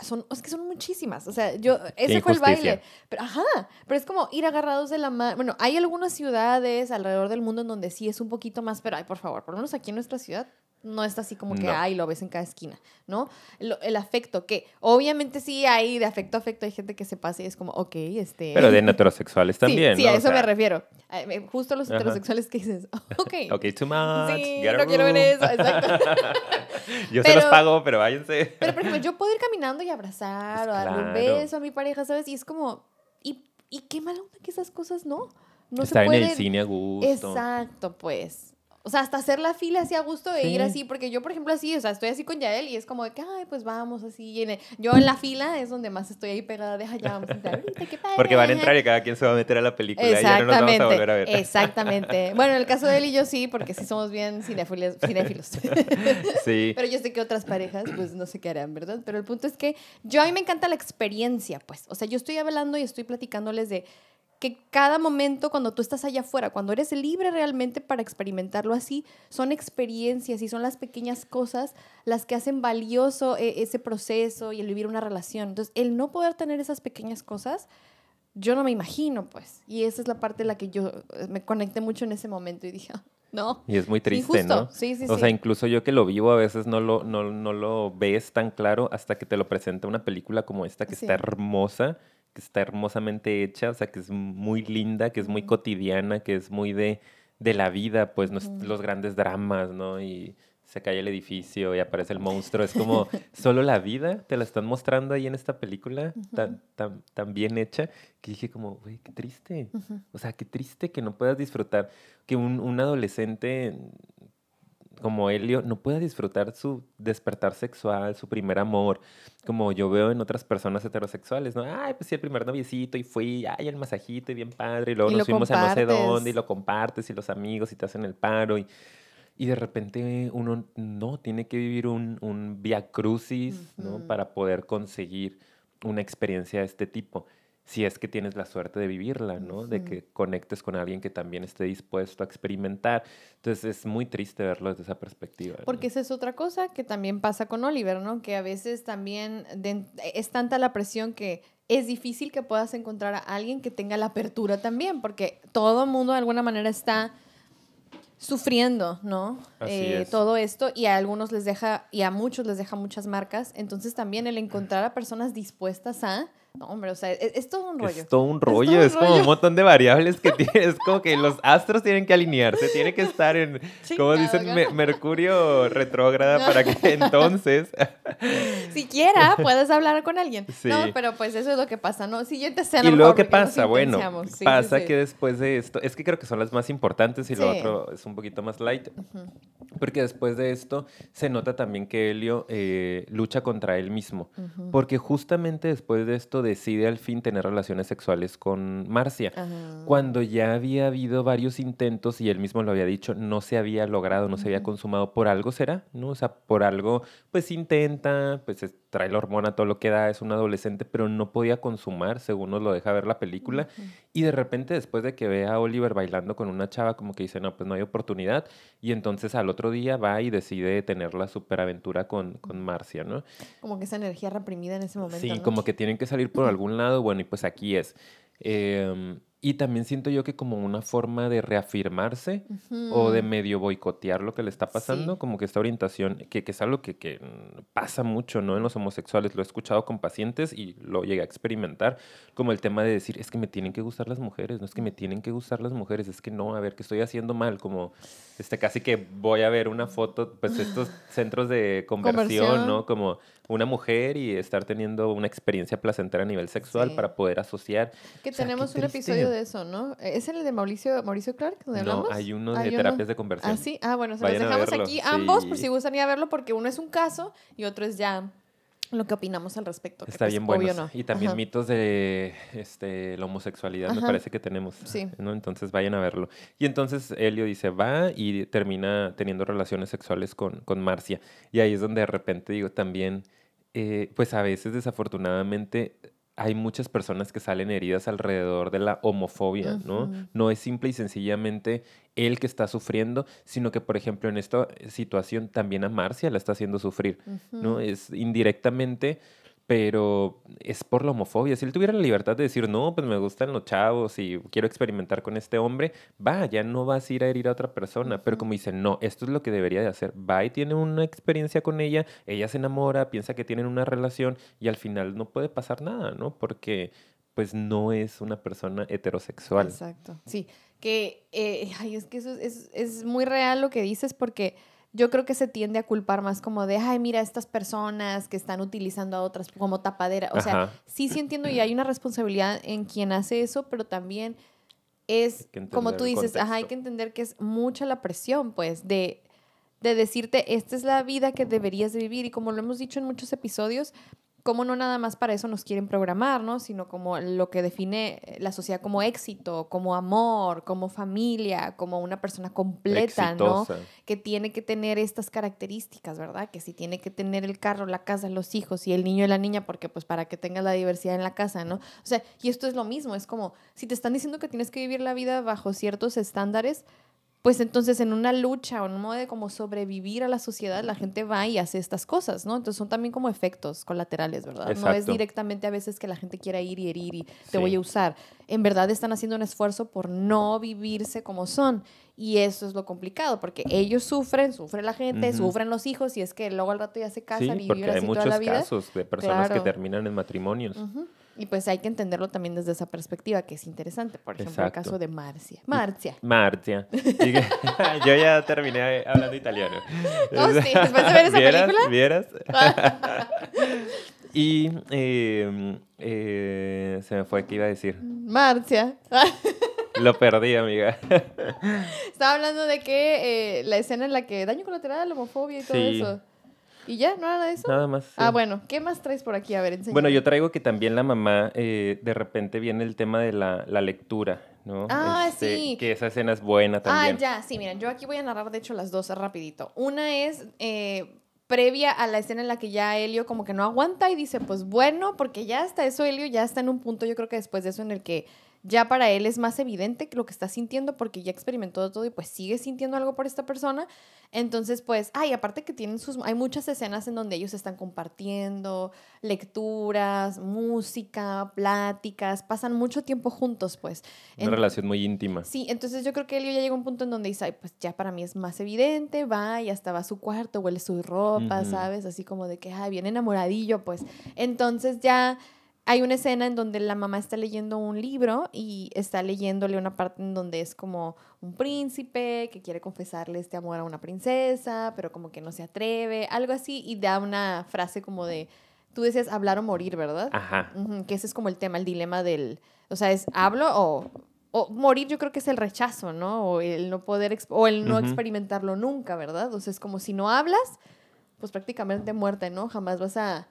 son, es que son muchísimas. O sea, yo, ese fue el baile. Pero, ajá, pero es como ir agarrados de la mano. Bueno, hay algunas ciudades alrededor del mundo en donde sí es un poquito más, pero ay, por favor, por lo menos aquí en nuestra ciudad, no está así como que, ay, lo ves en cada esquina, ¿no? el afecto, que obviamente sí hay de afecto a afecto, hay gente que se pasa y es como, ok, este... Pero de [laughs] heterosexuales también, Sí, a eso me refiero. Justo los heterosexuales que dices, [laughs] ok. Ok, too much. Sí, no quiero ver eso, exacto. [laughs] yo se los pago, pero váyanse. Pero, por ejemplo, yo puedo ir caminando y abrazar pues o darle un beso a mi pareja, ¿sabes? Y es como, ¿y, y qué mala onda que esas cosas no? No Estar se en el cine a gusto. Exacto, pues. O sea, hasta hacer la fila así a gusto de ir así, porque yo, por ejemplo, así, o sea, estoy así con Yael y es como de que, ay, pues vamos así. yo en la fila es donde más estoy ahí pegada de, allá vamos a entrar [laughs] qué padre. Porque van a entrar y cada quien se va a meter a la película y ya no nos vamos a volver a ver. Exactamente. [laughs] Bueno, en el caso de él y yo sí, porque sí somos bien cinéfilos. [laughs] Sí. Pero yo sé que otras parejas, pues no sé qué harán, ¿verdad? Pero el punto es que yo a mí me encanta la experiencia, pues. O sea, yo estoy hablando y estoy platicándoles de que cada momento cuando tú estás allá afuera, cuando eres libre realmente para experimentarlo así, son experiencias y son las pequeñas cosas las que hacen valioso eh, ese proceso y el vivir una relación. Entonces, el no poder tener esas pequeñas cosas, yo no me imagino, pues. Y esa es la parte en la que yo eh, me conecté mucho en ese momento y dije, [laughs] ah, no. Y es muy triste, ¿no? Sí, sí, o sea, incluso yo que lo vivo a veces no lo, no, no lo ves tan claro hasta que te lo presenta una película como esta que está hermosa que está hermosamente hecha, o sea, que es muy linda, que es muy cotidiana, que es muy de, de la vida, pues los grandes dramas, ¿no? Y se cae el edificio y aparece el monstruo. Es como [laughs] solo la vida, te la están mostrando ahí en esta película tan, tan, tan, bien hecha, que dije como, güey, qué triste. O sea, qué triste que no puedas disfrutar, que un, un adolescente como Helio no pueda disfrutar su despertar sexual, su primer amor, como yo veo en otras personas heterosexuales, ¿no? Ay, pues sí, el primer noviecito y fui, ay, el masajito y bien padre, y luego nos fuimos a no sé dónde y lo compartes y los amigos y te hacen el paro y, y de repente uno no tiene que vivir un, un via crucis, ¿no? Para poder conseguir una experiencia de este tipo si es que tienes la suerte de vivirla, ¿no? De que conectes con alguien que también esté dispuesto a experimentar. Entonces es muy triste verlo desde esa perspectiva. Porque esa es otra cosa que también pasa con Oliver, ¿no? Que a veces también es tanta la presión que es difícil que puedas encontrar a alguien que tenga la apertura también, porque todo el mundo de alguna manera está sufriendo, ¿no? Eh, todo esto y a algunos les deja y a muchos les deja muchas marcas. Entonces también el encontrar a personas dispuestas a no, hombre, o sea, es, todo un rollo. Es todo un rollo, es, como un montón de variables que [laughs] tiene, es como que los astros tienen que alinearse, tiene que estar en, como dicen, Mercurio retrógrada para que [laughs] entonces... Siquiera puedas hablar con alguien. No, pero pues eso es lo que pasa, ¿no? Siguiente escena. Y luego, ¿qué pasa? Bueno, pasa que después de esto, es que creo que son las más importantes y lo otro es un poquito más light, porque después de esto se nota también que Helio eh, lucha contra él mismo, porque justamente después de esto decide al fin tener relaciones sexuales con Marcia. Cuando ya había habido varios intentos y él mismo lo había dicho, no se había logrado, no se había consumado, por algo será, ¿no? O sea, por algo, pues intenta, pues trae la hormona, todo lo que da, es un adolescente, pero no podía consumar, según nos lo deja ver la película. Y de repente, después de que ve a Oliver bailando con una chava, como que dice, no, pues no hay oportunidad. Y entonces al otro día va y decide tener la superaventura con, con Marcia, ¿no? Como que esa energía reprimida en ese momento. Sí, como que tienen que salir por [laughs] algún lado, bueno, y pues aquí es. Eh, y también siento yo que como una forma de reafirmarse o de medio boicotear lo que le está pasando, como que esta orientación, que, que es algo que, que, pasa mucho ¿no? en los homosexuales, lo he escuchado con pacientes y lo llegué a experimentar, como el tema de decir, es que me tienen que gustar las mujeres, no es que me tienen que gustar las mujeres, es que no, a ver, que estoy haciendo mal, como este, casi que voy a ver una foto, pues estos [sighs] centros de conversión, ¿no? Como una mujer y estar teniendo una experiencia placentera a nivel sexual para poder asociar. Que tenemos un episodio de eso, ¿no? ¿Es el de Mauricio, Mauricio Clark? Donde no, hay uno de terapias de conversión. Ah, sí. Ah, bueno, se los dejamos aquí ambos por si gustan ir a verlo porque uno es un caso y otro es ya lo que opinamos al respecto. Está pues, bien bueno. Y también mitos de este, la homosexualidad, me parece que tenemos. Sí. ¿no? Entonces vayan a verlo. Y entonces Helio dice, va y termina teniendo relaciones sexuales con, con Marcia. Y ahí es donde de repente digo también, eh, pues a veces desafortunadamente hay muchas personas que salen heridas alrededor de la homofobia, ¿no? No es simple y sencillamente él que está sufriendo, sino que, por ejemplo, en esta situación también a Marcia la está haciendo sufrir, ¿no? Es indirectamente pero es por la homofobia. Si él tuviera la libertad de decir, no, pues me gustan los chavos y quiero experimentar con este hombre, va, ya no vas a ir a herir a otra persona. Pero como dice, no, esto es lo que debería de hacer. Va y tiene una experiencia con ella, ella se enamora, piensa que tienen una relación y al final no puede pasar nada, ¿no? Porque pues no es una persona heterosexual. Exacto, sí. Que, eh, ay, es que eso es, es muy real lo que dices porque yo creo que se tiende a culpar más como de, ay, mira, estas personas que están utilizando a otras como tapadera. O sea, sí, sí entiendo y hay una responsabilidad en quien hace eso, pero también es, como tú dices, ajá, hay que entender que es mucha la presión, pues, de, de decirte, esta es la vida que deberías de vivir. Y como lo hemos dicho en muchos episodios, como no nada más para eso nos quieren programar, ¿no? Sino como lo que define la sociedad como éxito, como amor, como familia, como una persona completa, ¿no? Que tiene que tener estas características, ¿verdad? Que si tiene que tener el carro, la casa, los hijos y el niño y la niña, porque pues para que tenga la diversidad en la casa, ¿no? O sea, y esto es lo mismo, es como si te están diciendo que tienes que vivir la vida bajo ciertos estándares, pues entonces en una lucha o en un modo de como sobrevivir a la sociedad, la gente va y hace estas cosas, ¿no? Entonces son también como efectos colaterales, ¿verdad? No es directamente a veces que la gente quiera ir y herir y te voy a usar. En verdad están haciendo un esfuerzo por no vivirse como son. Y eso es lo complicado, porque ellos sufren, sufre la gente, sufren los hijos, y es que luego al rato ya se casan y viven así toda la vida. Hay muchos casos de personas que terminan en matrimonios. Y pues hay que entenderlo también desde esa perspectiva, que es interesante. Por ejemplo, el caso de Marcia. Marcia. Marcia. [laughs] [laughs] Yo ya terminé hablando italiano. Oh, sí, después de ver esa película. ¿Vieras? [laughs] y em, eh, se me fue, ¿qué iba a decir? Marcia. Lo perdí, amiga. Estaba hablando de que eh, la escena en la que daño colateral, homofobia y todo eso. ¿Y ya? ¿No era de eso? Nada más. Ah, bueno. ¿Qué más traes por aquí? A ver, enséñame. Bueno, yo traigo que también la mamá, eh, de repente viene el tema de la, lectura, ¿no? Ah, este, sí. Que esa escena es buena también. Ah, ya, sí, miren, yo aquí voy a narrar, de hecho, las dos rapidito. Una es... Eh, previa a la escena en la que ya Helio como que no aguanta y dice, pues bueno, porque ya hasta eso Helio ya está en un punto, yo creo que después de eso en el que ya para él es más evidente lo que está sintiendo porque ya experimentó todo y pues sigue sintiendo algo por esta persona. Entonces, pues, ay, aparte que tienen sus, hay muchas escenas en donde ellos están compartiendo lecturas, música, pláticas, pasan mucho tiempo juntos, pues. Una relación muy íntima. Sí, entonces yo creo que Elio ya llega a un punto en donde dice, ay, pues ya para mí es más evidente, va y hasta va a su cuarto, huele su ropa, ¿sabes? Así como de que, ay, bien enamoradillo, pues. Entonces ya hay una escena en donde la mamá está leyendo un libro y está leyéndole una parte en donde es como un príncipe que quiere confesarle este amor a una princesa, pero como que no se atreve, algo así, y da una frase como de, tú decías hablar o morir, ¿verdad? Ajá. que ese es como el tema, el dilema del, o sea, es hablo o, o morir yo creo que es el rechazo, ¿no? O el no poder, o el no experimentarlo nunca, ¿verdad? O sea, es como si no hablas, pues prácticamente muerte, ¿no? Jamás vas a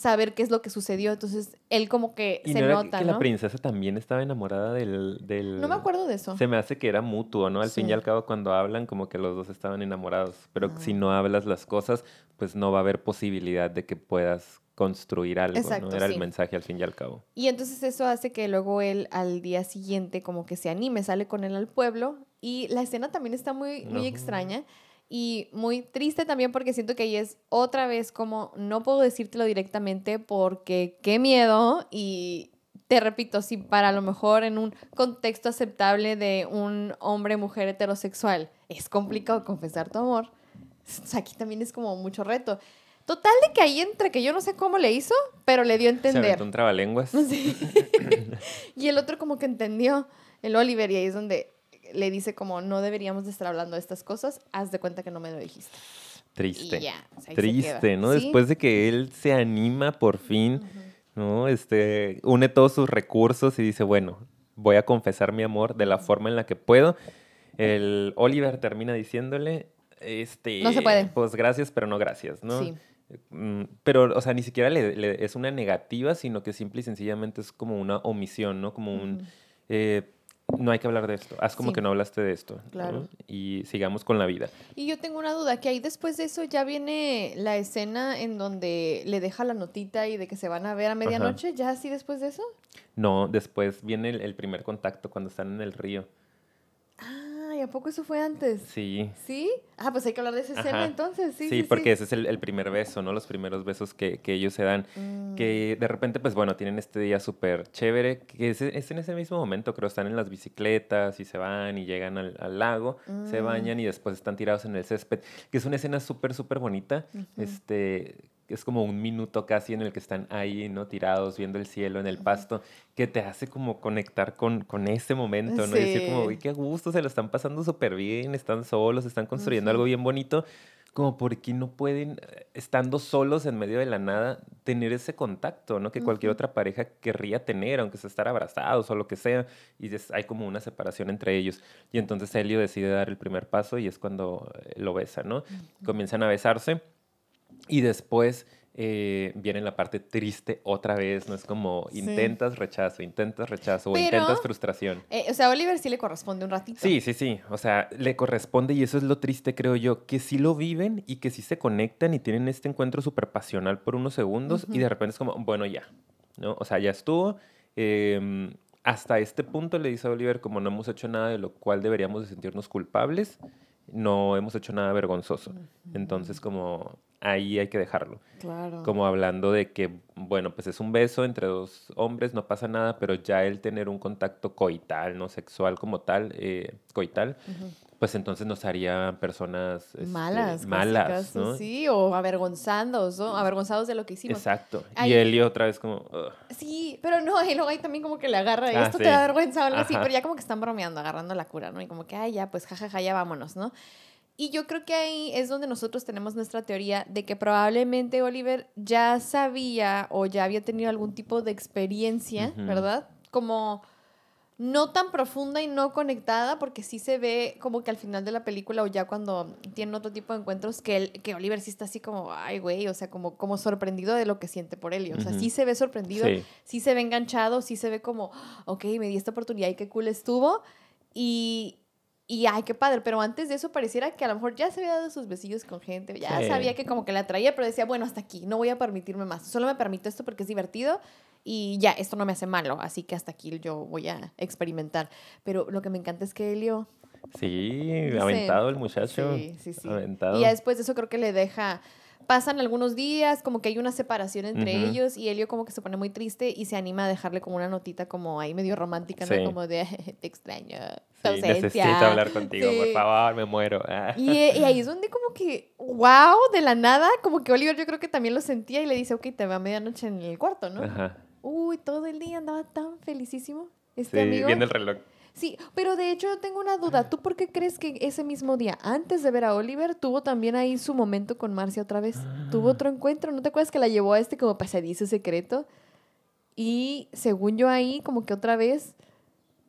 saber qué es lo que sucedió. Entonces, él como que se nota, que la princesa también estaba enamorada del, del, No me acuerdo de eso. Se me hace que era mutuo, ¿no? Al fin y al cabo, cuando hablan, como que los dos estaban enamorados. Pero si no hablas las cosas, pues no va a haber posibilidad de que puedas construir algo, ¿no? Era el mensaje al fin y al cabo. Y entonces eso hace que luego él al día siguiente como que se anime, sale con él al pueblo y la escena también está muy, muy extraña y muy triste también porque siento que ahí es otra vez como no puedo decírtelo directamente porque qué miedo y te repito, si para lo mejor en un contexto aceptable de un hombre mujer heterosexual es complicado confesar tu amor, [laughs] aquí también es como mucho reto. Total de que ahí entre que yo no sé cómo le hizo, pero le dio a entender. Se un trabalenguas. [laughs] [laughs] y el otro como que entendió, el Oliver, y ahí es donde le dice como, no deberíamos de estar hablando de estas cosas, haz de cuenta que no me lo dijiste. Triste. Triste, ¿no? Después de que él se anima por fin, ¿no? Este, une todos sus recursos y dice, bueno, voy a confesar mi amor de la forma en la que puedo. El Oliver termina diciéndole, este, no se puede. Pues gracias, pero no gracias, ¿no? Sí. Mm, pero, o sea, ni siquiera le, es una negativa, sino que simple y sencillamente es como una omisión, ¿no? Como un no hay que hablar de esto, haz como que no hablaste de esto. Claro. Y sigamos con la vida. Y yo tengo una duda, que ahí después de eso ya viene la escena en donde le deja la notita y de que se van a ver a medianoche, ¿ya así después de eso? No, después viene el, primer contacto cuando están en el río. ¿A poco eso fue antes? Sí. ¿Sí? Ah, pues hay que hablar de esa escena entonces, sí. Sí, porque ese es el, el primer beso, ¿no? Los primeros besos que, que ellos se dan. Mm. Que de repente, pues bueno, tienen este día súper chévere, que es, es en ese mismo momento, creo, están en las bicicletas y se van y llegan al, al lago, se Mm. bañan y después están tirados en el césped, que es una escena súper, súper bonita. Este, es como un minuto casi en el que están ahí, ¿no? Tirados, viendo el cielo en el pasto, que te hace como conectar con, con ese momento, ¿no? Y decir como, Sí. uy, qué gusto, se lo están pasando súper bien, están solos, están construyendo algo bien bonito como porque no pueden, estando solos en medio de la nada, tener ese contacto, ¿no? Que cualquier otra pareja querría tener, aunque sea estar abrazados o lo que sea, y es- hay como una separación entre ellos. Y entonces Helio decide dar el primer paso y es cuando eh, lo besa, ¿no? Comienzan a besarse y después eh, viene la parte triste otra vez, ¿no? Es como Sí. intentas rechazo, intentas rechazo o intentas frustración. Eh, o sea, a Oliver sí le corresponde un ratito. Sí, sí, sí. O sea, le corresponde y eso es lo triste, creo yo, que sí lo viven y que sí se conectan y tienen este encuentro súper pasional por unos segundos y de repente es como, bueno, ya, ¿no? O sea, ya estuvo. Em, hasta este punto le dice a Oliver, como no hemos hecho nada de lo cual deberíamos de sentirnos culpables, no hemos hecho nada vergonzoso. Entonces, como ahí hay que dejarlo. Claro. Como hablando de que, bueno, pues es un beso entre dos hombres, no pasa nada, pero ya el tener un contacto coital, no sexual como tal, eh, coital. Pues entonces nos haría personas este, Malas, malas, casi, ¿no? Sí, o avergonzados, ¿no? Avergonzados de lo que hicimos. Exacto. Ay. Y Elio otra vez como, "Ugh". Sí, pero no, y luego ahí también como que le agarra, Ah, esto sí. te da vergüenza o algo así, pero ya como que están bromeando, agarrando la cura, ¿no? Y como que, ay, ya, pues jajaja, ya vámonos, ¿no? Y yo creo que ahí es donde nosotros tenemos nuestra teoría de que probablemente Oliver ya sabía o ya había tenido algún tipo de experiencia. ¿verdad? Como no tan profunda y no conectada, porque sí se ve como que al final de la película o ya cuando tienen otro tipo de encuentros, que, el, que Oliver sí está así como, ay, güey, o sea, como, como sorprendido de lo que siente por él. O sea, sí se ve sorprendido, Sí. sí se ve enganchado, sí se ve como, ok, me di esta oportunidad y qué cool estuvo. Y, y ay, qué padre. Pero antes de eso pareciera que a lo mejor ya se había dado sus besillos con gente, ya Sí. sabía que como que la atraía, pero decía, bueno, hasta aquí, no voy a permitirme más. Solo me permito esto porque es divertido y ya, esto no me hace malo, así que hasta aquí yo voy a experimentar. Pero lo que me encanta es que Helio... Sí, aventado el muchacho. Sí, sí, sí. Aventado. Y ya después de eso creo que le deja... Pasan algunos días, como que hay una separación entre ellos y Helio como que se pone muy triste y se anima a dejarle como una notita como ahí medio romántica, ¿no? Sí. Como de [laughs] te extraño, Sí, necesito hablar contigo, por Sí. favor, me muero. [laughs] Y, eh, y ahí es donde como que, wow, de la nada, como que Oliver yo creo que también lo sentía y le dice, ok, te veo a medianoche en el cuarto, ¿no? Ajá. Uy, todo el día andaba tan felicísimo este amigo. viendo el reloj. Sí, pero de hecho yo tengo una duda. ¿Tú por qué crees que ese mismo día, antes de ver a Oliver, tuvo también ahí su momento con Marcia otra vez? Tuvo Ah. otro encuentro. ¿No te acuerdas que la llevó a este como pasadizo secreto? Y según yo ahí, como que otra vez...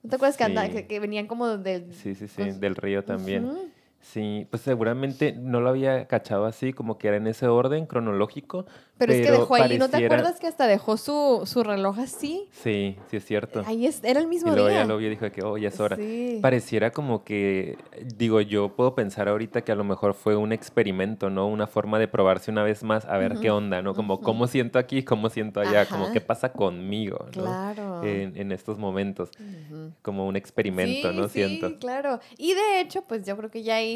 ¿No te acuerdas que, anda- que, que venían como del... Sí, sí, sí, del río también. Sí, pues seguramente no lo había cachado así, como que era en ese orden cronológico. Pero, es que dejó ahí, ¿no te acuerdas que hasta dejó su, su reloj así? Sí, sí es cierto. Ahí es, era el y mismo luego día. ya lo vio y dijo que, oh, ya es hora. Sí. Pareciera como que, digo, yo puedo pensar ahorita que a lo mejor fue un experimento, ¿no? Una forma de probarse una vez más a ver qué onda, ¿no? Como cómo siento aquí, cómo siento allá, como Ajá. qué pasa conmigo, ¿no? Claro. En, en estos momentos, como un experimento, sí, ¿no? Sí, Siento. claro. Y de hecho, pues yo creo que ya ahí,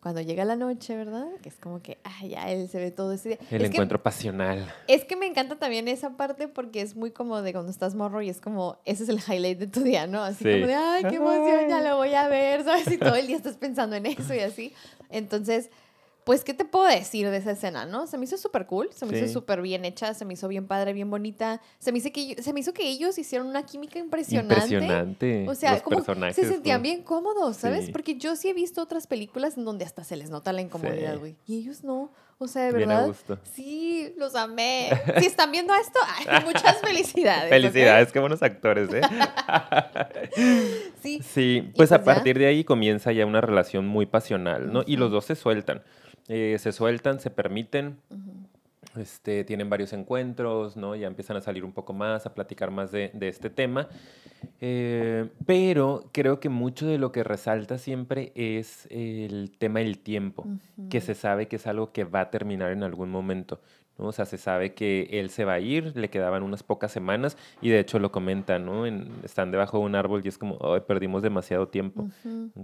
cuando llega la noche, ¿verdad? Que es como que, ay, ya él se ve todo ese día. El es encuentro pasional. Que, es que me encanta también esa parte porque es muy como de cuando estás morro y es como, ese es el highlight de tu día, ¿no? Así Sí. como de, ay, qué emoción, ya lo voy a ver, ¿sabes? Y todo el día estás pensando en eso y así. Entonces, pues, ¿qué te puedo decir de esa escena, no? Se me hizo súper cool, se me Sí. hizo súper bien hecha, se me hizo bien padre, bien bonita. Se me, hizo que, se me hizo que ellos hicieron una química impresionante. Impresionante. O sea, los como personajes. se sentían ¿no? bien cómodos, ¿sabes? Sí. Porque yo sí he visto otras películas en donde hasta se les nota la incomodidad, Sí. güey. Y ellos no. O sea, de Bien a verdad. gusto. Sí, los amé. Si están viendo esto, ay, [laughs] muchas felicidades. Felicidades, qué buenos actores, ¿eh? [laughs] Sí. Sí, pues, pues a ya. partir de ahí comienza ya una relación muy pasional, ¿no? Y los dos se sueltan. Eh, se sueltan, se permiten, este, tienen varios encuentros, ¿no? Ya empiezan a salir un poco más, a platicar más de, de este tema. Eh, pero creo que mucho de lo que resalta siempre es el tema del tiempo, que se sabe que es algo que va a terminar en algún momento. ¿No? O sea, se sabe que él se va a ir, le quedaban unas pocas semanas y de hecho lo comentan, ¿no? están debajo de un árbol y es como, oh, perdimos demasiado tiempo.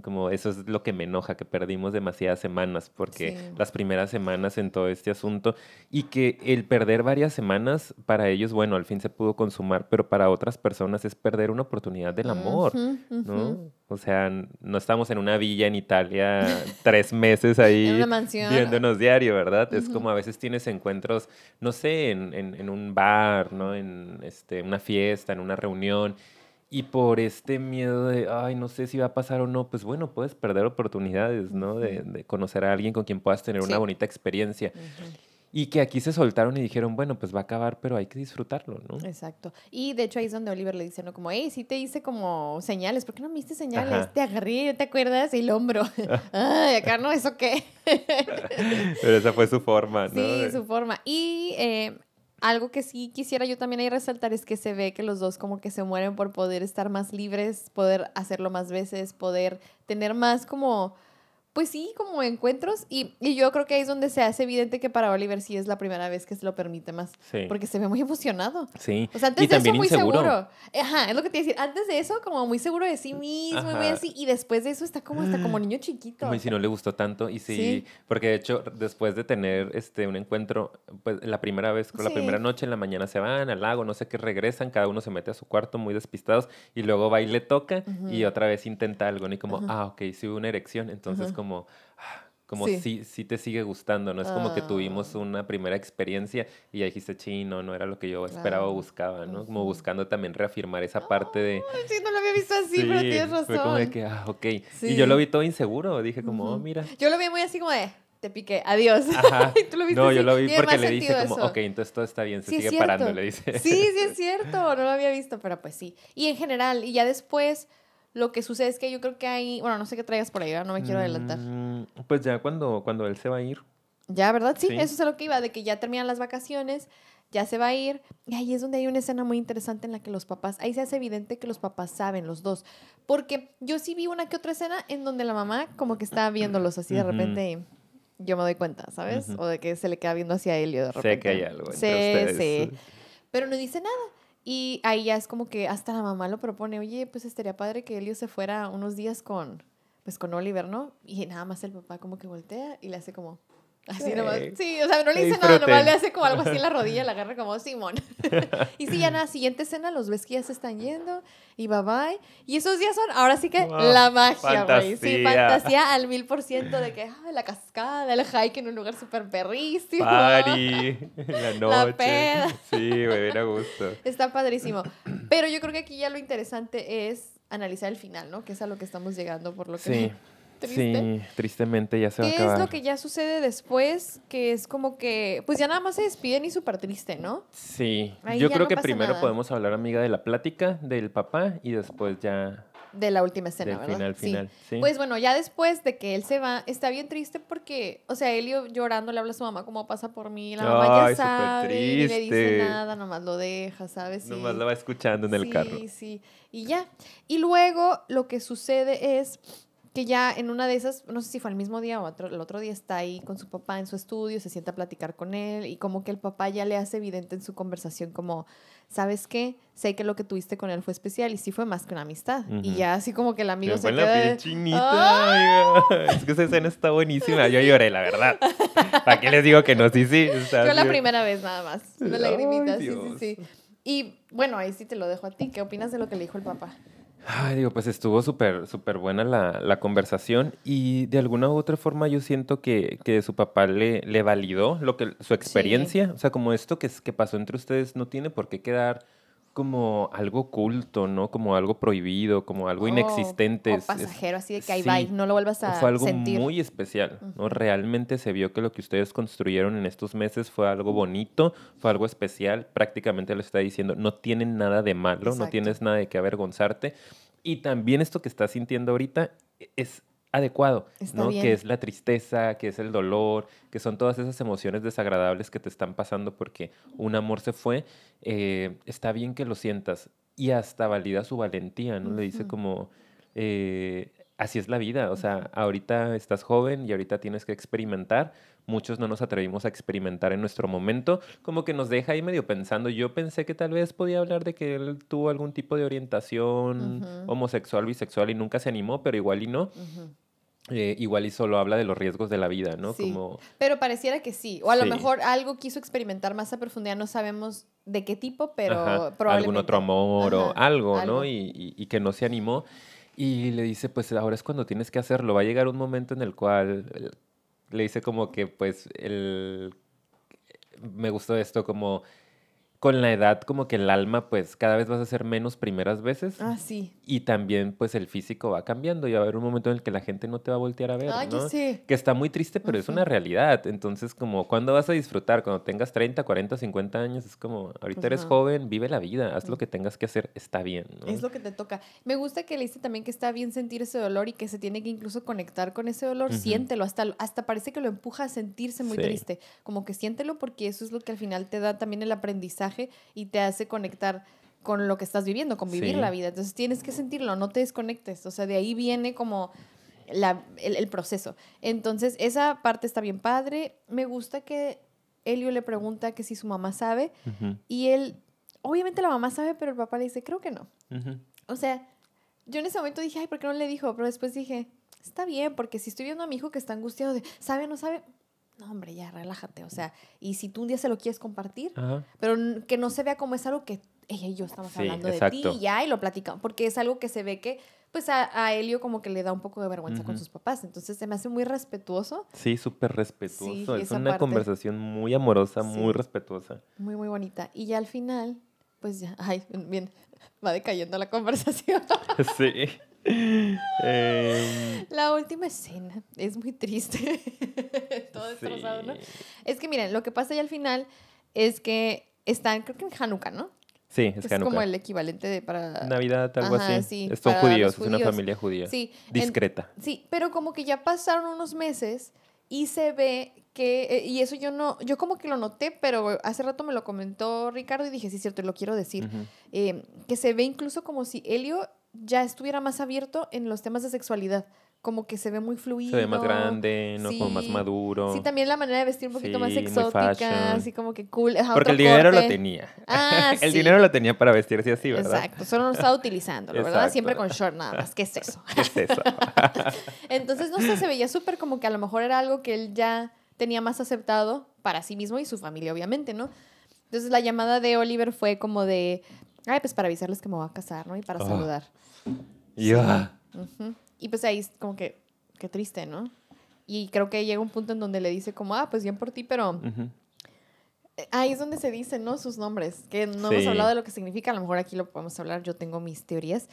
Como eso es lo que me enoja, que perdimos demasiadas semanas, porque las primeras semanas en todo este asunto y que el perder varias semanas para ellos, bueno, al fin se pudo consumar, pero para otras personas es perder una oportunidad del amor, ¿no? O sea, no estamos en una villa en Italia [laughs] tres meses ahí viéndonos diario, ¿verdad? Es como a veces tienes encuentros, no sé, en, en, un bar, ¿no? En este, una fiesta, en una reunión. Y por este miedo de, ay, no sé si va a pasar o no, pues bueno, puedes perder oportunidades, ¿no? De, de conocer a alguien con quien puedas tener una bonita experiencia. Y que aquí se soltaron y dijeron, bueno, pues va a acabar, pero hay que disfrutarlo, ¿no? Exacto. Y de hecho ahí es donde Oliver le dice, ¿no? Como, hey, sí te hice como señales, ¿por qué no me diste señales? Te agarré, ¿te acuerdas? El hombro. [laughs] Ay, acá no, ¿eso qué? [laughs] pero esa fue su forma, ¿no? Sí, su forma. Y eh, algo que sí quisiera yo también ahí resaltar es que se ve que los dos como que se mueren por poder estar más libres, poder hacerlo más veces, poder tener más como pues sí, como encuentros. Y, y, yo creo que ahí es donde se hace evidente que para Oliver sí es la primera vez que se lo permite más. Sí. Porque se ve muy emocionado. Sí. O sea, antes de eso muy seguro. Ajá, es lo que te iba a decir. Antes de eso, como muy seguro de sí mismo, muy así. Y después de eso está como hasta como niño chiquito. Y si no le gustó tanto. Y sí, porque de hecho, después de tener este un encuentro, pues la primera vez, la primera noche en la mañana se van al lago, no sé qué, regresan, cada uno se mete a su cuarto muy despistados. Y luego va y le toca y otra vez intenta algo. Y como, ah, ok, sí hubo una erección. Entonces, como, como si, si te sigue gustando, ¿no? Es como que tuvimos ah. una primera experiencia y ya dijiste, chino, no era lo que yo esperaba o buscaba, ¿no? Como buscando también reafirmar esa parte de... sí, no lo había visto así, pero tienes razón. Fue como de que, ah, ok. Y yo lo vi todo inseguro, dije como, oh, mira. Yo lo vi muy así como de, te piqué, adiós. Ajá. [laughs] no, yo lo vi porque le dije como, ok, entonces todo está bien, se sigue parando, le dice. Sí, sí es cierto, no lo había visto, pero pues sí. Y en general, y ya después lo que sucede es que yo creo que hay, bueno, no sé qué traigas por ahí, no me quiero adelantar. Mm, pues ya cuando, cuando él se va a ir. Ya, ¿verdad? Sí, eso es a lo que iba, de que ya terminan las vacaciones, ya se va a ir. Y ahí es donde hay una escena muy interesante en la que los papás, ahí se hace evidente que los papás saben, los dos. Porque yo sí vi una que otra escena en donde la mamá como que está viéndolos así de repente. Yo me doy cuenta, ¿sabes? O de que se le queda viendo hacia Helio de repente. Sé que hay algo. Entre sí, sí. Pero no dice nada. Y ahí ya es como que hasta la mamá lo propone, oye, pues estaría padre que Elio se fuera unos días con, pues con Oliver, ¿no? Y nada más el papá como que voltea y le hace como, Así sí. nomás. Sí, o sea, no le dice nada, nomás le hace como algo así en la rodilla, la agarra como Simón. [laughs] y sí, ya en la siguiente escena los ves que ya se están yendo y bye bye. Y esos días son, ahora sí que la magia, güey. Sí, fantasía al mil por ciento de que la cascada, el hike en un lugar súper perrísimo. Party, [laughs] la noche. La peda. Sí, güey, bien a gusto. Está padrísimo. Pero yo creo que aquí ya lo interesante es analizar el final, ¿no? Que es a lo que estamos llegando por lo que... Sí. Sí, tristemente ya se va a acabar. ¿Qué es lo que ya sucede después? Que es como que, pues ya nada más se despiden y súper triste, ¿no? Sí, yo creo que primero podemos hablar, amiga, de la plática del papá y después ya... De la última escena, ¿verdad? Final, final, sí. Pues bueno, ya después de que él se va, está bien triste porque, o sea, Elio llorando le habla a su mamá cómo pasa por mí, la mamá ya sabe, y le dice nada, nomás lo deja, ¿sabes? Sí. Nomás lo va escuchando en el carro. Sí, sí, y ya. Y luego lo que sucede es que ya en una de esas, no sé si fue el mismo día o otro, el otro día está ahí con su papá en su estudio, se sienta a platicar con él y como que el papá ya le hace evidente en su conversación como, ¿sabes qué? Sé que lo que tuviste con él fue especial y sí fue más que una amistad. Y ya así como que el amigo se, queda... La Es que esa escena está buenísima. Yo lloré, la verdad. ¿Para qué les digo que no? Sí, sí. Yo la primera vez nada más. Una lagrimita, sí, sí, sí. Y bueno, ahí sí te lo dejo a ti. ¿Qué opinas de lo que le dijo el papá? Ay, digo, pues estuvo súper, súper buena la, la, conversación y de alguna u otra forma yo siento que, que su papá le, le validó lo que, su experiencia, o sea, como esto que, que pasó entre ustedes no tiene por qué quedar como algo oculto, ¿no? Como algo prohibido, como algo inexistente. O pasajero, así de que ahí va no lo vuelvas a Fue algo muy especial, ¿no? Realmente se vio que lo que ustedes construyeron en estos meses fue algo bonito, fue algo especial. Prácticamente le está diciendo, no tienen nada de malo, no tienes nada de qué avergonzarte. Y también esto que estás sintiendo ahorita es adecuado, ¿no? Que es la tristeza, que es el dolor, que son todas esas emociones desagradables que te están pasando porque un amor se fue. Eh, está bien que lo sientas y hasta valida su valentía, ¿no? Le dice como, eh, así es la vida. O sea, ahorita estás joven y ahorita tienes que experimentar. Muchos no nos atrevimos a experimentar en nuestro momento, como que nos deja ahí medio pensando. Yo pensé que tal vez podía hablar de que él tuvo algún tipo de orientación homosexual, bisexual y nunca se animó, pero igual y no. Eh, igual y solo habla de los riesgos de la vida, ¿no? Sí, pero pareciera que sí. O a lo mejor algo quiso experimentar más a profundidad, no sabemos de qué tipo, pero probablemente. Algún otro amor o algo, ¿no? Y, y, que no se animó. Y le dice, pues ahora es cuando tienes que hacerlo. Va a llegar un momento en el cual le dice como que, pues, el... Me gustó esto, como con la edad como que el alma pues cada vez vas a ser menos primeras veces. Ah, sí. Y también pues el físico va cambiando y va a haber un momento en el que la gente no te va a voltear a ver, ¿no? Que está muy triste, pero es una realidad. Entonces como, ¿cuándo vas a disfrutar? Cuando tengas 30, 40, 50 años, es como, ahorita eres joven, vive la vida, haz lo que tengas que hacer, está bien, ¿no? Es lo que te toca. Me gusta que le dice también que está bien sentir ese dolor y que se tiene que incluso conectar con ese dolor, siéntelo, hasta, hasta parece que lo empuja a sentirse muy triste. Como que siéntelo porque eso es lo que al final te da también el aprendizaje y te hace conectar con lo que estás viviendo, con vivir la vida. Entonces tienes que sentirlo, no te desconectes. O sea, de ahí viene como la, el, proceso. Entonces, esa parte está bien padre. Me gusta que Elio le pregunta que si su mamá sabe y él, obviamente la mamá sabe, pero el papá le dice, creo que no. O sea, yo en ese momento dije, ay, ¿por qué no le dijo? Pero después dije, está bien, porque si estoy viendo a mi hijo que está angustiado de, ¿sabe o no sabe? No, hombre, ya, relájate. O sea, y si tú un día se lo quieres compartir, pero que no se vea como es algo que ella y yo estamos hablando de ti y ya, y lo platicamos, porque es algo que se ve que, pues a, a Helio como que le da un poco de vergüenza con sus papás. Entonces se me hace muy respetuoso. Sí, súper respetuoso. es una conversación muy amorosa, muy respetuosa. Muy, muy bonita. Y ya al final, pues ya, ay, bien, va decayendo la conversación. [laughs] sí. Em, la última escena es muy triste. [laughs] Todo destrozado, ¿no? Es que miren, lo que pasa ya al final es que están, creo que en Hanukkah, ¿no? Sí, es, es como el equivalente de para... Navidad, algo así. Son judíos, es una familia judía. Sí. Discreta. sí, pero como que ya pasaron unos meses y se ve que, eh, y eso yo no, yo como que lo noté, pero hace rato me lo comentó Ricardo y dije, sí, es cierto, lo quiero decir, eh, que se ve incluso como si Helio ya estuviera más abierto en los temas de sexualidad. Como que se ve muy fluido. Se ve más grande, ¿no? como más maduro. Sí, también la manera de vestir un poquito más exótica, así como que cool. Porque el dinero lo tenía. Ah, [laughs] el dinero lo tenía para vestirse así, ¿verdad? Exacto, solo no estaba utilizando, ¿verdad? Siempre con short nada más. ¿Qué es eso? ¿Qué es eso? [laughs] Entonces, no sé, se veía súper como que a lo mejor era algo que él ya tenía más aceptado para sí mismo y su familia, obviamente, ¿no? Entonces, la llamada de Oliver fue como de, ay, pues para avisarles que me voy a casar, ¿no? Y para saludar. Ya. Y pues ahí es como que, qué triste, ¿no? Y creo que llega un punto en donde le dice como, ah, pues bien por ti, pero... Ahí es donde se dicen, ¿no? Sus nombres, que no hemos hablado de lo que significa, a lo mejor aquí lo podemos hablar, yo tengo mis teorías,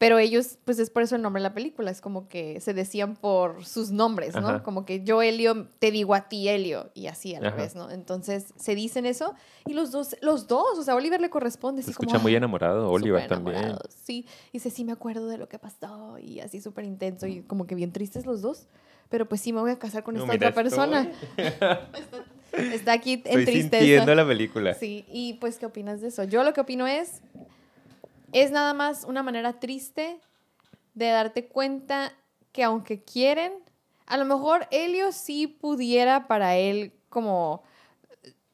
pero ellos, pues es por eso el nombre de la película, es como que se decían por sus nombres, ¿no? Como que yo, Helio, te digo a ti, Helio, y así a la vez, ¿no? Entonces se dicen eso y los dos, los dos, o sea, Oliver le corresponde. Se escucha muy enamorado, Oliver también. Sí, y dice, sí, me acuerdo de lo que pasó y así súper intenso y como que bien tristes los dos, pero pues sí, me voy a casar con esta otra persona. [laughs] está, aquí en Estoy tristeza. la película. Sí, y pues, ¿qué opinas de eso? Yo lo que opino es es nada más una manera triste de darte cuenta que aunque quieren, a lo mejor Helio sí pudiera para él como...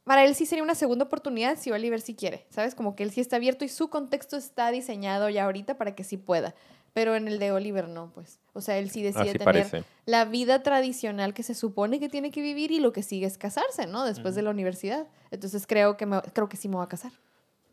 Para él sí sería una segunda oportunidad si Oliver sí quiere, ¿sabes? Como que él sí está abierto y su contexto está diseñado ya ahorita para que sí pueda. Pero en el de Oliver no, pues. O sea, él sí decide tener la vida tradicional que se supone que tiene que vivir y lo que sigue es casarse, ¿no? Después de la universidad. Entonces creo que, creo que sí me voy a casar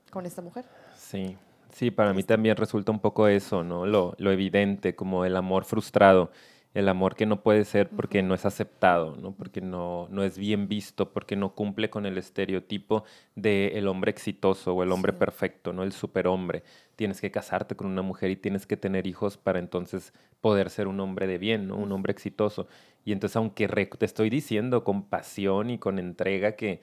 con esta mujer. Sí, Sí, para mí también resulta un poco eso, ¿no? Lo, lo, evidente, como el amor frustrado, el amor que no puede ser porque no es aceptado, ¿no? Porque no, no es bien visto, porque no cumple con el estereotipo del el hombre exitoso o el hombre perfecto, ¿no? El superhombre. Tienes que casarte con una mujer y tienes que tener hijos para entonces poder ser un hombre de bien, ¿no? Un hombre exitoso. Y entonces, aunque te estoy diciendo con pasión y con entrega que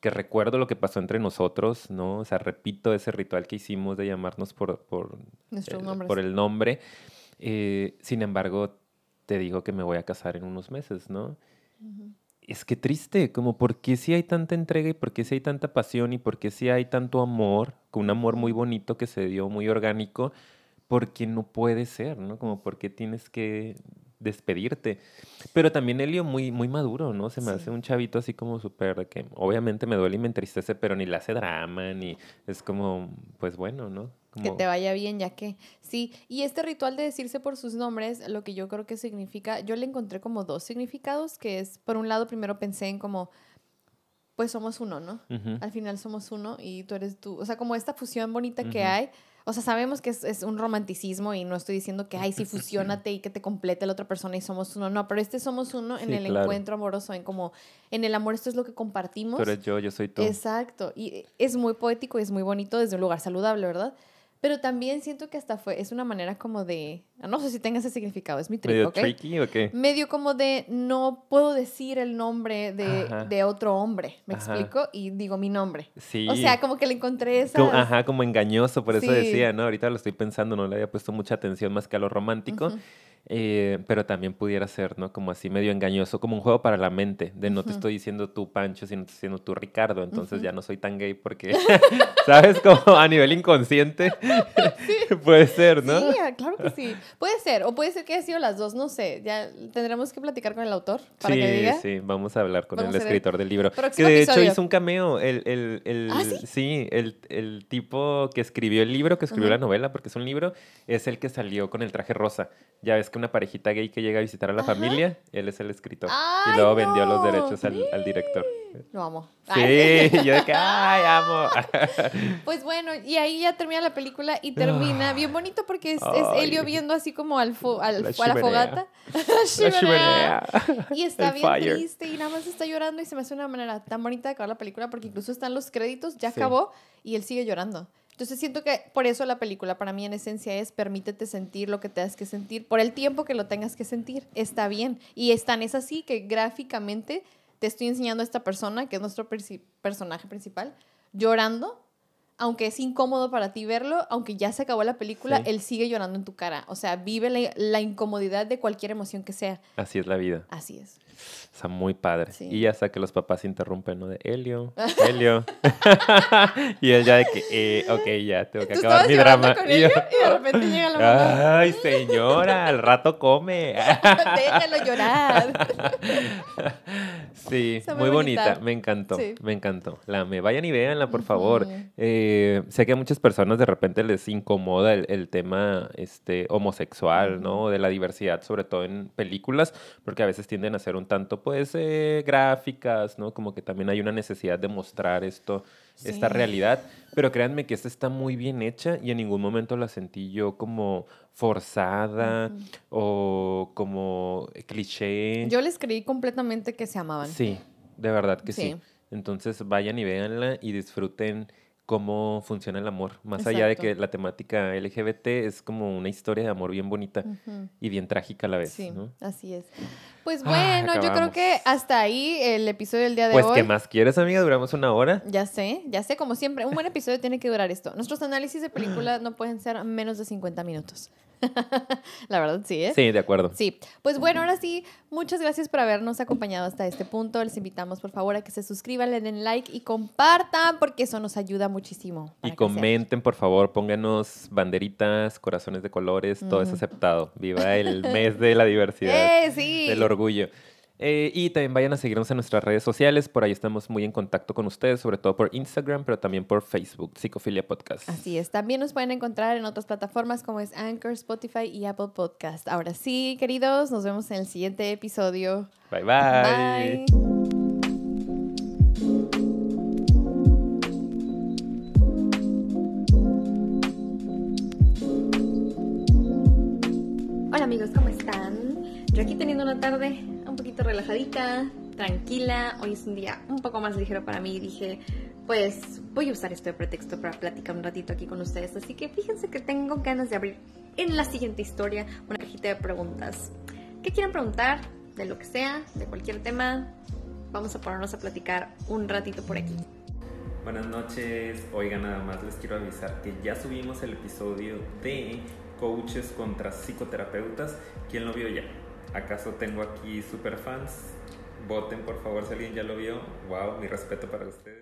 que recuerdo lo que pasó entre nosotros, ¿no? O sea, repito ese ritual que hicimos de llamarnos por, por, el, por el nombre. Eh, sin embargo, te digo que me voy a casar en unos meses, ¿no? Es que triste, como por qué si hay tanta entrega y por qué si hay tanta pasión y por qué si hay tanto amor, con un amor muy bonito que se dio, muy orgánico, porque no puede ser, ¿no? Como porque tienes que despedirte. Pero también Helio muy, muy maduro, ¿no? Se me hace un chavito así como súper, que obviamente me duele y me entristece, pero ni le hace drama, ni es como, pues bueno, ¿no? Que te vaya bien, ya que sí. Y este ritual de decirse por sus nombres, lo que yo creo que significa, yo le encontré como dos significados, que es, por un lado, primero pensé en como, pues somos uno, ¿no? Al final somos uno y tú eres tú. O sea, como esta fusión bonita que hay. O sea, sabemos que es, es, un romanticismo y no estoy diciendo que, ay, sí, [laughs] fusionate y que te complete la otra persona y somos uno. No, pero este somos uno en el encuentro amoroso, en como, en el amor esto es lo que compartimos. Pero yo, yo soy tú. Exacto. Y es muy poético y es muy bonito desde un lugar saludable, ¿verdad? Pero también siento que hasta fue, es una manera como de, no sé si tenga ese significado, es mi trip, ¿Medio tricky o qué? Medio como de, no puedo decir el nombre de, de otro hombre, ¿me explico? Y digo mi nombre. Sí. O sea, como que le encontré esa... ajá, como engañoso, por eso decía, ¿no? Ahorita lo estoy pensando, no le había puesto mucha atención más que a lo romántico. Eh, pero también pudiera ser, ¿no? Como así medio engañoso, como un juego para la mente, de no te estoy diciendo tú Pancho, sino te estoy diciendo tú Ricardo, entonces ya no soy tan gay porque, [laughs] ¿sabes? Como a nivel inconsciente [laughs] [laughs] puede ser, ¿no? Sí, ah, claro que sí. Puede ser, o puede ser que haya sido las dos, no sé, ya tendremos que platicar con el autor para sí, que diga. Sí, vamos a hablar con el escritor del libro. Que de hecho hizo un cameo, el, el, el ¿Ah, sí? el, el, tipo que escribió el libro, que escribió la novela, porque es un libro, es el que salió con el traje rosa. Ya ves que una parejita gay que llega a visitar a la familia, él es el escritor. y luego vendió los derechos al, al, director. Lo amo. Sí, [laughs] yo de que, ay, amo. [laughs] Pues bueno, y ahí ya termina la película y termina bien bonito porque es, es Helio viendo así como al, al a la fogata. [laughs] y está bien triste y nada más está llorando y se me hace una manera tan bonita de acabar la película porque incluso están los créditos, ya acabó y él sigue llorando. Entonces siento que por eso la película para mí en esencia es permítete sentir lo que tengas que sentir por el tiempo que lo tengas que sentir. Está bien. Y es tan es así que gráficamente te estoy enseñando a esta persona, que es nuestro personaje principal, llorando aunque es incómodo para ti verlo, aunque ya se acabó la película, él sigue llorando en tu cara. O sea, vive la, incomodidad de cualquier emoción que sea. Así es la vida. Así es. O sea, muy padre. Y ya hasta que los papás interrumpen, ¿no? De Helio, Helio. [laughs] y él ya de que, eh, ok, ya, tengo que acabar mi drama. y, y, de repente llega la mamá. Ay, señora, al rato come. [laughs] Déjalo llorar. sí, muy, bonita. Me encantó, me encantó. La me vayan y véanla, por favor. Eh, sé que a muchas personas de repente les incomoda el, tema este, homosexual, ¿no? De la diversidad, sobre todo en películas, porque a veces tienden a ser un tanto, pues, eh, gráficas, ¿no? Como que también hay una necesidad de mostrar esto, esta realidad. Pero créanme que esta está muy bien hecha y en ningún momento la sentí yo como forzada o como cliché. Yo les creí completamente que se amaban. Sí, de verdad que sí. Entonces vayan y véanla y disfruten cómo funciona el amor, más allá de que la temática LGBT es como una historia de amor bien bonita y bien trágica a la vez. Sí, así es. Pues ah, bueno, yo creo que hasta ahí el episodio del día de hoy. Pues, ¿qué más quieres, amiga? Duramos una hora. Ya sé, ya sé, como siempre, un buen episodio tiene que durar esto. Nuestros análisis de películas [clears throat] no pueden ser menos de 50 minutos. [laughs] La verdad, sí, ¿eh? Sí, de acuerdo. Sí. Pues bueno, ahora sí, muchas gracias por habernos acompañado hasta este punto. Les invitamos, por favor, a que se suscriban, le den like y compartan, porque eso nos ayuda muchísimo. Y comenten, por favor, pónganos banderitas, corazones de colores, todo es aceptado. Viva el mes de la diversidad. [laughs] ¡Eh, sí! Del orgullo. Eh, y también vayan a seguirnos en nuestras redes sociales, por ahí estamos muy en contacto con ustedes, sobre todo por Instagram, pero también por Facebook, Psicofilia Podcast. Así es, también nos pueden encontrar en otras plataformas como es Anchor, Spotify y Apple Podcast. Ahora sí, queridos, nos vemos en el siguiente episodio. Bye bye. Bye. Hola amigos, ¿cómo están? Yo aquí teniendo una tarde poquito relajadita, tranquila. Hoy es un día un poco más ligero para mí. Dije, pues voy a usar esto de pretexto para platicar un ratito aquí con ustedes. Así que fíjense que tengo ganas de abrir en la siguiente historia una cajita de preguntas. ¿Qué quieren preguntar? De lo que sea, de cualquier tema. Vamos a ponernos a platicar un ratito por aquí. Buenas noches. Oigan, nada más les quiero avisar que ya subimos el episodio de coaches contra psicoterapeutas. ¿Quién lo vio ya? ¿Acaso tengo aquí super fans? Voten por favor si alguien ya lo vio. Wow, mi respeto para ustedes.